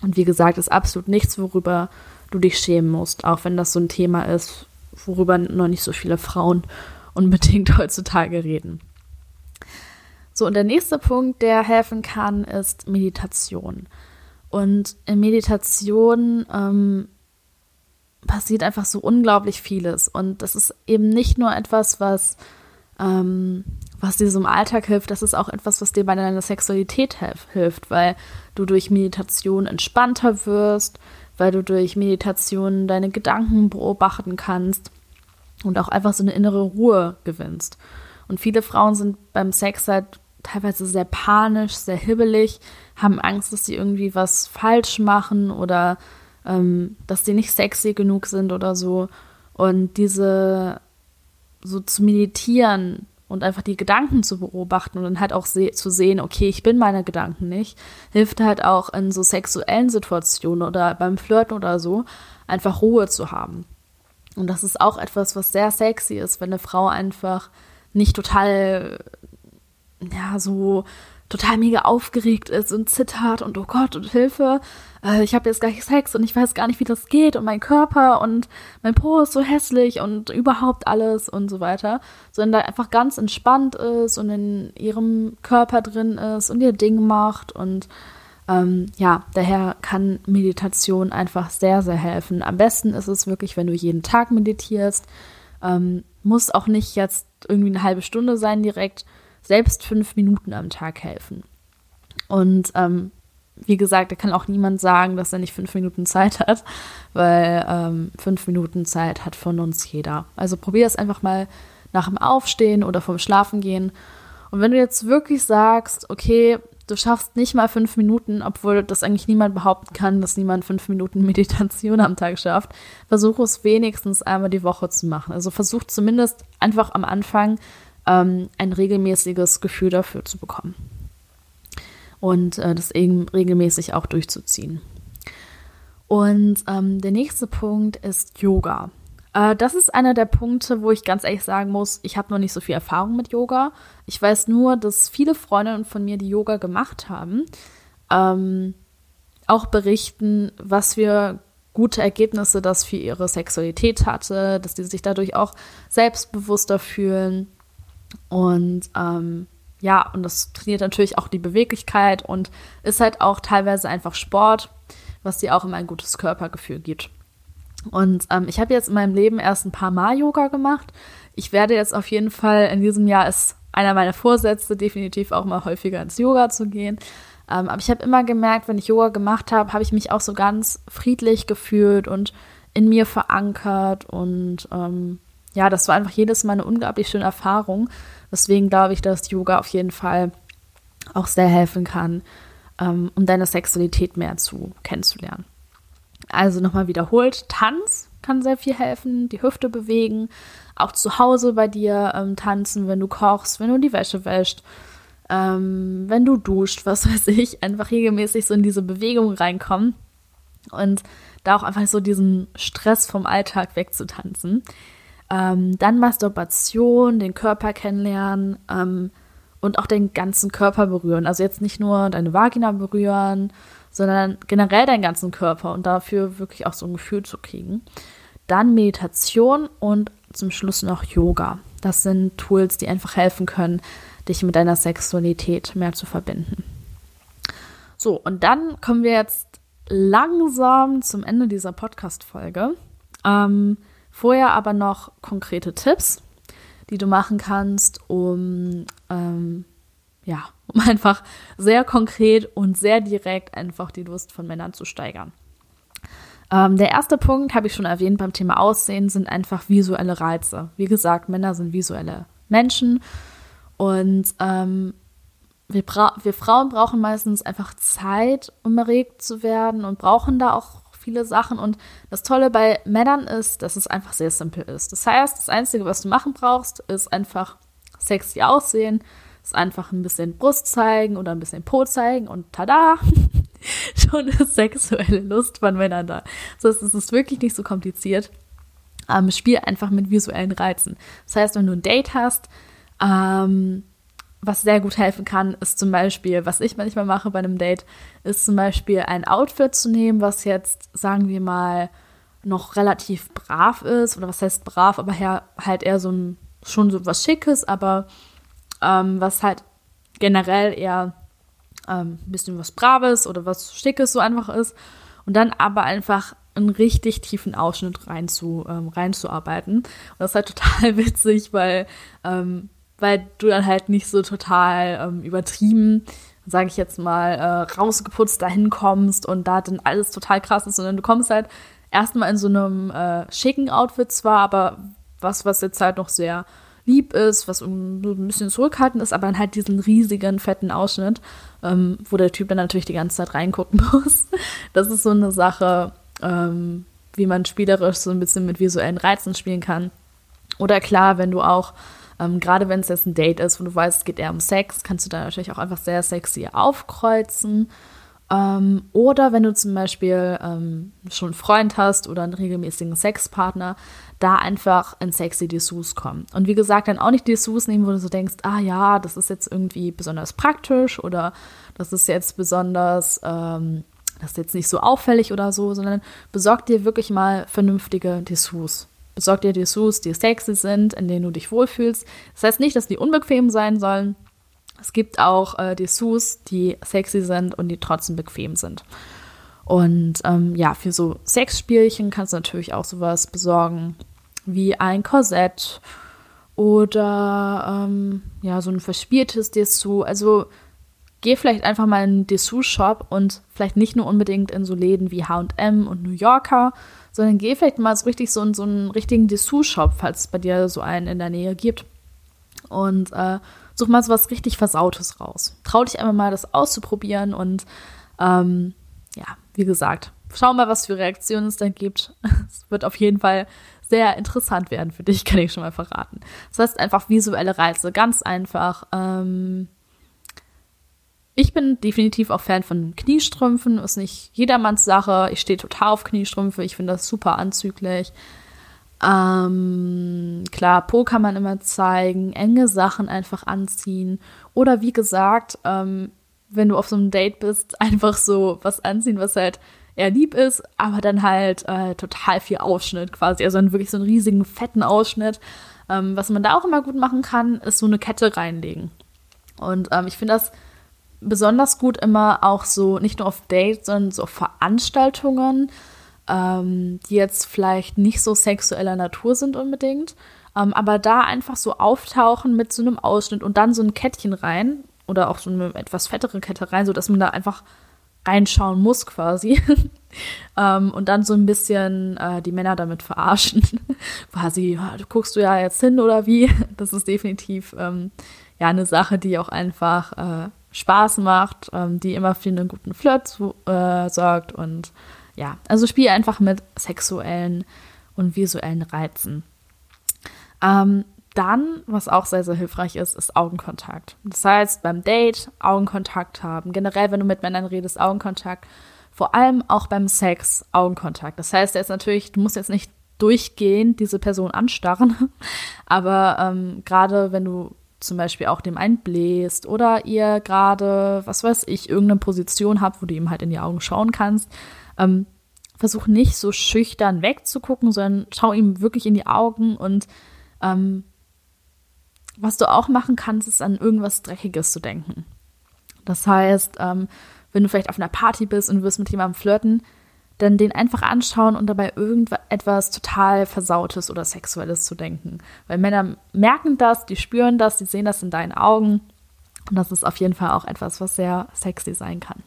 Und wie gesagt, ist absolut nichts, worüber du dich schämen musst, auch wenn das so ein Thema ist, worüber noch nicht so viele Frauen unbedingt heutzutage reden. So, und der nächste Punkt, der helfen kann, ist Meditation. Und in Meditation ähm, passiert einfach so unglaublich vieles. Und das ist eben nicht nur etwas, was, ähm, was dir so im Alltag hilft, das ist auch etwas, was dir bei deiner Sexualität hilft, weil du durch Meditation entspannter wirst, weil du durch Meditation deine Gedanken beobachten kannst und auch einfach so eine innere Ruhe gewinnst. Und viele Frauen sind beim Sex halt teilweise sehr panisch, sehr hibbelig, haben Angst, dass sie irgendwie was falsch machen oder ähm, dass sie nicht sexy genug sind oder so. Und diese so zu meditieren und einfach die Gedanken zu beobachten und dann halt auch se zu sehen, okay, ich bin meine Gedanken nicht, hilft halt auch in so sexuellen Situationen oder beim Flirten oder so, einfach Ruhe zu haben. Und das ist auch etwas, was sehr sexy ist, wenn eine Frau einfach nicht total, ja, so total mega aufgeregt ist und zittert und oh Gott und Hilfe, äh, ich habe jetzt gleich Sex und ich weiß gar nicht, wie das geht und mein Körper und mein Po ist so hässlich und überhaupt alles und so weiter, sondern da einfach ganz entspannt ist und in ihrem Körper drin ist und ihr Ding macht und ähm, ja, daher kann Meditation einfach sehr, sehr helfen. Am besten ist es wirklich, wenn du jeden Tag meditierst. Ähm, muss auch nicht jetzt irgendwie eine halbe Stunde sein direkt, selbst fünf Minuten am Tag helfen. Und ähm, wie gesagt, da kann auch niemand sagen, dass er nicht fünf Minuten Zeit hat, weil ähm, fünf Minuten Zeit hat von uns jeder. Also probier es einfach mal nach dem Aufstehen oder vom Schlafengehen. Und wenn du jetzt wirklich sagst, okay, du schaffst nicht mal fünf Minuten, obwohl das eigentlich niemand behaupten kann, dass niemand fünf Minuten Meditation am Tag schafft, versuche es wenigstens einmal die Woche zu machen. Also versuch zumindest einfach am Anfang ähm, ein regelmäßiges Gefühl dafür zu bekommen. Und äh, das eben regelmäßig auch durchzuziehen. Und ähm, der nächste Punkt ist Yoga. Äh, das ist einer der Punkte, wo ich ganz ehrlich sagen muss, ich habe noch nicht so viel Erfahrung mit Yoga. Ich weiß nur, dass viele Freundinnen von mir, die Yoga gemacht haben, ähm, auch berichten, was für gute Ergebnisse das für ihre Sexualität hatte, dass die sich dadurch auch selbstbewusster fühlen und ähm, ja, und das trainiert natürlich auch die Beweglichkeit und ist halt auch teilweise einfach Sport, was dir auch immer ein gutes Körpergefühl gibt. Und ähm, ich habe jetzt in meinem Leben erst ein paar Mal Yoga gemacht. Ich werde jetzt auf jeden Fall in diesem Jahr ist einer meiner Vorsätze, definitiv auch mal häufiger ins Yoga zu gehen. Ähm, aber ich habe immer gemerkt, wenn ich Yoga gemacht habe, habe ich mich auch so ganz friedlich gefühlt und in mir verankert und ähm, ja, das war einfach jedes Mal eine unglaublich schöne Erfahrung. Deswegen glaube ich, dass Yoga auf jeden Fall auch sehr helfen kann, ähm, um deine Sexualität mehr zu kennenzulernen. Also nochmal wiederholt, Tanz kann sehr viel helfen, die Hüfte bewegen, auch zu Hause bei dir ähm, tanzen, wenn du kochst, wenn du die Wäsche wäscht, ähm, wenn du duscht, was weiß ich, einfach regelmäßig so in diese Bewegung reinkommen und da auch einfach so diesen Stress vom Alltag wegzutanzen. Ähm, dann Masturbation, den Körper kennenlernen ähm, und auch den ganzen Körper berühren. Also jetzt nicht nur deine Vagina berühren, sondern generell deinen ganzen Körper und dafür wirklich auch so ein Gefühl zu kriegen. Dann Meditation und zum Schluss noch Yoga. Das sind Tools, die einfach helfen können, dich mit deiner Sexualität mehr zu verbinden. So, und dann kommen wir jetzt langsam zum Ende dieser Podcast-Folge. Ähm, Vorher aber noch konkrete Tipps, die du machen kannst, um ähm, ja, um einfach sehr konkret und sehr direkt einfach die Lust von Männern zu steigern. Ähm, der erste Punkt, habe ich schon erwähnt beim Thema Aussehen, sind einfach visuelle Reize. Wie gesagt, Männer sind visuelle Menschen und ähm, wir, wir Frauen brauchen meistens einfach Zeit, um erregt zu werden und brauchen da auch viele Sachen. Und das Tolle bei Männern ist, dass es einfach sehr simpel ist. Das heißt, das Einzige, was du machen brauchst, ist einfach sexy aussehen, ist einfach ein bisschen Brust zeigen oder ein bisschen Po zeigen und tada! Schon ist sexuelle Lust von Männern da. Das heißt, es ist wirklich nicht so kompliziert. Ähm, spiel einfach mit visuellen Reizen. Das heißt, wenn du ein Date hast, ähm, was sehr gut helfen kann, ist zum Beispiel, was ich manchmal mache bei einem Date, ist zum Beispiel ein Outfit zu nehmen, was jetzt, sagen wir mal, noch relativ brav ist. Oder was heißt brav, aber halt eher so ein, schon so was Schickes, aber ähm, was halt generell eher ähm, ein bisschen was Braves oder was Schickes so einfach ist. Und dann aber einfach einen richtig tiefen Ausschnitt rein ähm, reinzuarbeiten. Und das ist halt total witzig, weil ähm, weil du dann halt nicht so total ähm, übertrieben, sage ich jetzt mal, äh, rausgeputzt dahin kommst und da dann alles total krass ist, sondern du kommst halt erstmal in so einem äh, schicken Outfit zwar, aber was, was jetzt halt noch sehr lieb ist, was ein bisschen zurückhaltend ist, aber dann halt diesen riesigen, fetten Ausschnitt, ähm, wo der Typ dann natürlich die ganze Zeit reingucken muss. Das ist so eine Sache, ähm, wie man spielerisch so ein bisschen mit visuellen Reizen spielen kann. Oder klar, wenn du auch, ähm, gerade wenn es jetzt ein Date ist, wo du weißt, es geht eher um Sex, kannst du da natürlich auch einfach sehr sexy aufkreuzen. Ähm, oder wenn du zum Beispiel ähm, schon einen Freund hast oder einen regelmäßigen Sexpartner, da einfach in sexy Dessous kommen. Und wie gesagt, dann auch nicht Dessous nehmen, wo du so denkst, ah ja, das ist jetzt irgendwie besonders praktisch oder das ist jetzt besonders, ähm, das ist jetzt nicht so auffällig oder so, sondern besorg dir wirklich mal vernünftige Dessous. Besorg dir Dessous, die sexy sind, in denen du dich wohlfühlst. Das heißt nicht, dass die unbequem sein sollen. Es gibt auch äh, Dessous, die sexy sind und die trotzdem bequem sind. Und ähm, ja, für so Sexspielchen kannst du natürlich auch sowas besorgen wie ein Korsett oder ähm, ja, so ein verspieltes Dessous. Also geh vielleicht einfach mal in einen Dessous-Shop und vielleicht nicht nur unbedingt in so Läden wie HM und New Yorker, sondern geh vielleicht mal so richtig so in so einen richtigen Dessous-Shop, falls es bei dir so einen in der Nähe gibt. Und äh, such mal so was richtig Versautes raus. Trau dich einfach mal, das auszuprobieren und ähm, ja, wie gesagt, schau mal, was für Reaktionen es dann gibt. es wird auf jeden Fall sehr interessant werden für dich, kann ich schon mal verraten. Das heißt einfach visuelle Reize, ganz einfach. Ähm, ich bin definitiv auch Fan von Kniestrümpfen, ist nicht jedermanns Sache. Ich stehe total auf Kniestrümpfe, ich finde das super anzüglich. Ähm, klar, Po kann man immer zeigen, enge Sachen einfach anziehen. Oder wie gesagt, ähm, wenn du auf so einem Date bist, einfach so was anziehen, was halt eher lieb ist, aber dann halt äh, total viel Ausschnitt quasi. Also wirklich so einen riesigen, fetten Ausschnitt. Ähm, was man da auch immer gut machen kann, ist so eine Kette reinlegen. Und ähm, ich finde das besonders gut immer auch so, nicht nur auf Dates, sondern so auf Veranstaltungen, ähm, die jetzt vielleicht nicht so sexueller Natur sind unbedingt. Ähm, aber da einfach so auftauchen mit so einem Ausschnitt und dann so ein Kettchen rein oder auch so eine etwas fettere Kette rein, sodass man da einfach reinschauen muss quasi. ähm, und dann so ein bisschen äh, die Männer damit verarschen. quasi, ja, du guckst du ja jetzt hin oder wie? Das ist definitiv ähm, ja eine Sache, die auch einfach äh, Spaß macht, ähm, die immer für einen guten Flirt äh, sorgt und ja, also spiel einfach mit sexuellen und visuellen Reizen. Ähm, dann, was auch sehr, sehr hilfreich ist, ist Augenkontakt. Das heißt, beim Date Augenkontakt haben. Generell, wenn du mit Männern redest, Augenkontakt. Vor allem auch beim Sex Augenkontakt. Das heißt, jetzt natürlich, du musst jetzt nicht durchgehend diese Person anstarren, aber ähm, gerade wenn du zum Beispiel auch dem einbläst oder ihr gerade, was weiß ich, irgendeine Position habt, wo du ihm halt in die Augen schauen kannst, ähm, versuch nicht so schüchtern wegzugucken, sondern schau ihm wirklich in die Augen und ähm, was du auch machen kannst, ist an irgendwas Dreckiges zu denken. Das heißt, ähm, wenn du vielleicht auf einer Party bist und du wirst mit jemandem flirten, dann den einfach anschauen und dabei irgendetwas total Versautes oder Sexuelles zu denken. Weil Männer merken das, die spüren das, die sehen das in deinen Augen. Und das ist auf jeden Fall auch etwas, was sehr sexy sein kann.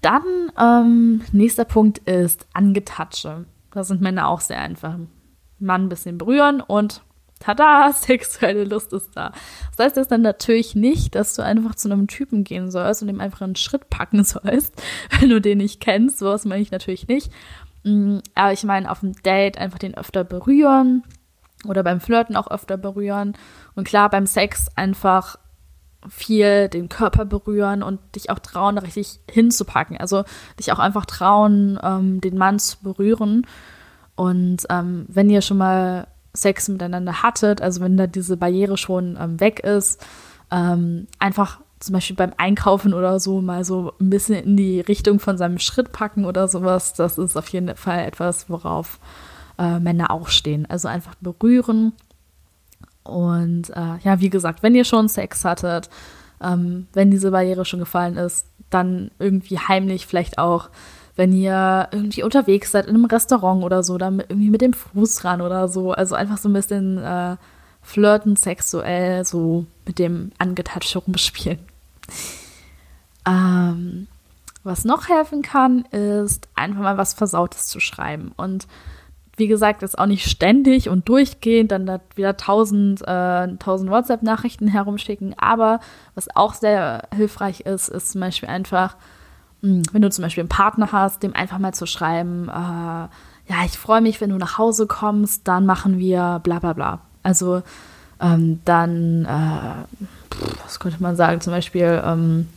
Dann, ähm, nächster Punkt ist Angetatsche. Da sind Männer auch sehr einfach. Mann ein bisschen berühren und tada, sexuelle Lust ist da. Das heißt jetzt dann natürlich nicht, dass du einfach zu einem Typen gehen sollst und ihm einfach einen Schritt packen sollst, wenn du den nicht kennst. Sowas meine ich natürlich nicht. Mm, aber ich meine, auf dem Date einfach den öfter berühren oder beim Flirten auch öfter berühren. Und klar, beim Sex einfach viel den Körper berühren und dich auch trauen, richtig hinzupacken. Also dich auch einfach trauen, ähm, den Mann zu berühren. Und ähm, wenn ihr schon mal Sex miteinander hattet, also wenn da diese Barriere schon ähm, weg ist, ähm, einfach zum Beispiel beim Einkaufen oder so mal so ein bisschen in die Richtung von seinem Schritt packen oder sowas, das ist auf jeden Fall etwas, worauf äh, Männer auch stehen. Also einfach berühren. Und äh, ja, wie gesagt, wenn ihr schon Sex hattet, ähm, wenn diese Barriere schon gefallen ist, dann irgendwie heimlich vielleicht auch wenn ihr irgendwie unterwegs seid in einem Restaurant oder so, dann irgendwie mit dem Fuß ran oder so. Also einfach so ein bisschen äh, flirten sexuell, so mit dem angetatscht rumspielen. Ähm, was noch helfen kann, ist einfach mal was Versautes zu schreiben. Und wie gesagt, jetzt auch nicht ständig und durchgehend dann da wieder tausend, äh, tausend WhatsApp-Nachrichten herumschicken. Aber was auch sehr hilfreich ist, ist zum Beispiel einfach, wenn du zum Beispiel einen Partner hast, dem einfach mal zu schreiben, äh, ja, ich freue mich, wenn du nach Hause kommst, dann machen wir bla bla bla. Also ähm, dann, äh, was könnte man sagen, zum Beispiel, ähm,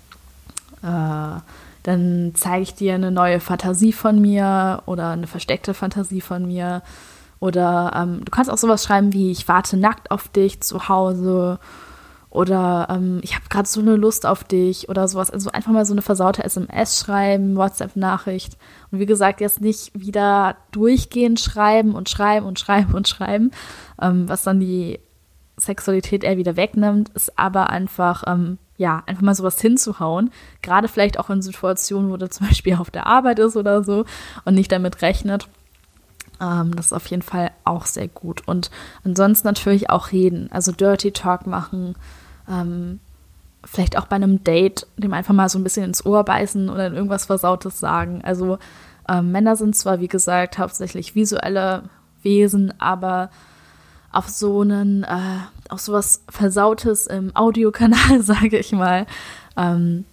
äh, dann zeige ich dir eine neue Fantasie von mir oder eine versteckte Fantasie von mir. Oder ähm, du kannst auch sowas schreiben wie, ich warte nackt auf dich zu Hause. Oder ähm, ich habe gerade so eine Lust auf dich oder sowas. Also einfach mal so eine versaute SMS schreiben, WhatsApp-Nachricht. Und wie gesagt, jetzt nicht wieder durchgehend schreiben und schreiben und schreiben und schreiben, ähm, was dann die Sexualität eher wieder wegnimmt, ist aber einfach ähm, ja, einfach mal sowas hinzuhauen. Gerade vielleicht auch in Situationen, wo du zum Beispiel auf der Arbeit ist oder so und nicht damit rechnet. Ähm, das ist auf jeden Fall auch sehr gut. Und ansonsten natürlich auch reden, also Dirty Talk machen. Ähm, vielleicht auch bei einem Date, dem einfach mal so ein bisschen ins Ohr beißen oder irgendwas Versautes sagen. Also ähm, Männer sind zwar, wie gesagt, hauptsächlich visuelle Wesen, aber auf so einen, äh, auf sowas Versautes im Audiokanal, sage ich mal, ähm,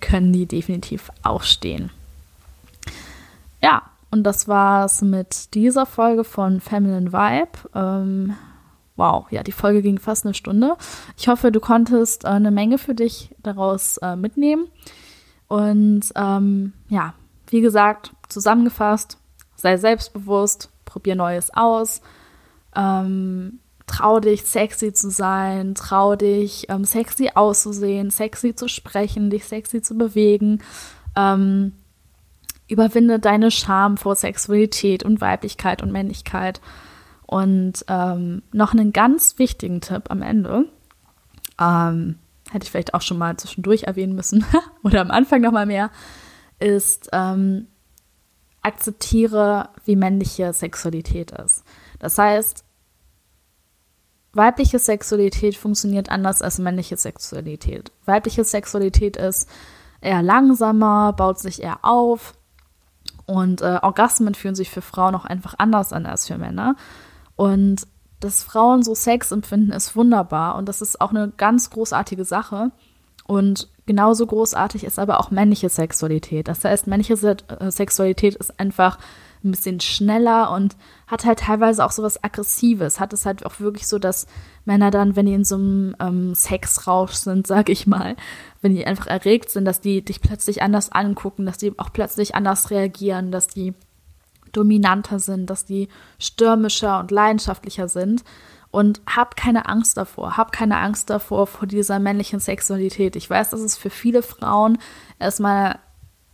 können die definitiv auch stehen. Ja, und das war's mit dieser Folge von Feminine Vibe. Ähm, wow, ja, die Folge ging fast eine Stunde. Ich hoffe, du konntest äh, eine Menge für dich daraus äh, mitnehmen. Und ähm, ja, wie gesagt, zusammengefasst, sei selbstbewusst, probier Neues aus ähm, trau dich, sexy zu sein, trau dich, ähm, sexy auszusehen, sexy zu sprechen, dich sexy zu bewegen. Ähm, überwinde deine Scham vor Sexualität und Weiblichkeit und Männlichkeit. Und ähm, noch einen ganz wichtigen Tipp am Ende. Ähm, hätte ich vielleicht auch schon mal zwischendurch erwähnen müssen oder am Anfang noch mal mehr, ist ähm, akzeptiere, wie männliche Sexualität ist. Das heißt, weibliche Sexualität funktioniert anders als männliche Sexualität. Weibliche Sexualität ist eher langsamer, baut sich eher auf und äh, Orgasmen fühlen sich für Frauen auch einfach anders an als für Männer. Und dass Frauen so Sex empfinden, ist wunderbar und das ist auch eine ganz großartige Sache. Und genauso großartig ist aber auch männliche Sexualität. Das heißt, männliche äh, Sexualität ist einfach ein bisschen schneller und hat halt teilweise auch so was Aggressives. Hat es halt auch wirklich so, dass Männer dann, wenn die in so einem ähm, Sexrausch sind, sag ich mal, wenn die einfach erregt sind, dass die dich plötzlich anders angucken, dass die auch plötzlich anders reagieren, dass die dominanter sind, dass die stürmischer und leidenschaftlicher sind. Und hab keine Angst davor. Hab keine Angst davor, vor dieser männlichen Sexualität. Ich weiß, dass es für viele Frauen erstmal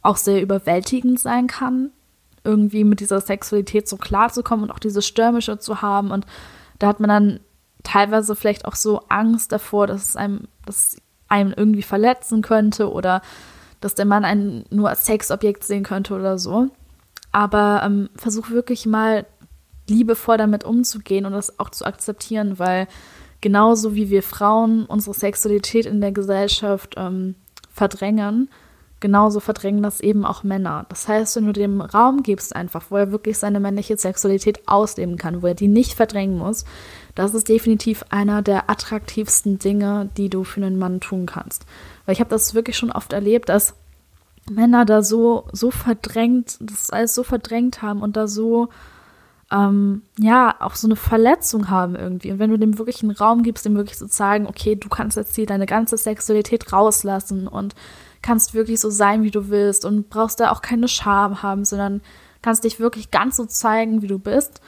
auch sehr überwältigend sein kann, irgendwie mit dieser Sexualität so klar zu kommen und auch diese Stürmische zu haben. Und da hat man dann teilweise vielleicht auch so Angst davor, dass es einem, dass einem irgendwie verletzen könnte oder dass der Mann einen nur als Sexobjekt sehen könnte oder so. Aber ähm, versuch wirklich mal liebevoll damit umzugehen und das auch zu akzeptieren, weil genauso wie wir Frauen unsere Sexualität in der Gesellschaft ähm, verdrängen, genauso verdrängen das eben auch Männer. Das heißt, wenn du dem Raum gibst einfach, wo er wirklich seine männliche Sexualität ausleben kann, wo er die nicht verdrängen muss, das ist definitiv einer der attraktivsten Dinge, die du für einen Mann tun kannst. Weil ich habe das wirklich schon oft erlebt, dass Männer da so, so verdrängt, das alles so verdrängt haben und da so, ähm, ja, auch so eine Verletzung haben irgendwie. Und wenn du dem wirklich einen Raum gibst, dem wirklich zu so zeigen, okay, du kannst jetzt hier deine ganze Sexualität rauslassen und kannst wirklich so sein, wie du willst und brauchst da auch keine Scham haben, sondern kannst dich wirklich ganz so zeigen, wie du bist.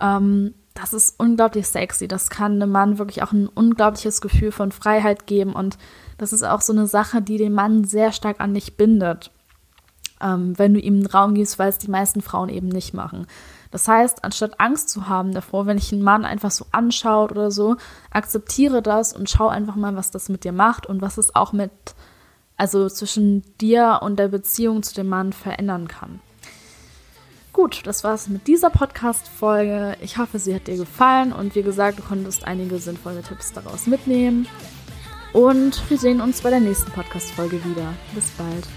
Ähm, das ist unglaublich sexy. Das kann einem Mann wirklich auch ein unglaubliches Gefühl von Freiheit geben und das ist auch so eine Sache, die den Mann sehr stark an dich bindet, ähm, wenn du ihm einen Raum gibst, weil es die meisten Frauen eben nicht machen. Das heißt, anstatt Angst zu haben davor, wenn ich einen Mann einfach so anschaut oder so, akzeptiere das und schau einfach mal, was das mit dir macht und was es auch mit also zwischen dir und der Beziehung zu dem Mann verändern kann. Gut, das war's mit dieser Podcast-Folge. Ich hoffe, sie hat dir gefallen und wie gesagt, du konntest einige sinnvolle Tipps daraus mitnehmen. Und wir sehen uns bei der nächsten Podcast-Folge wieder. Bis bald.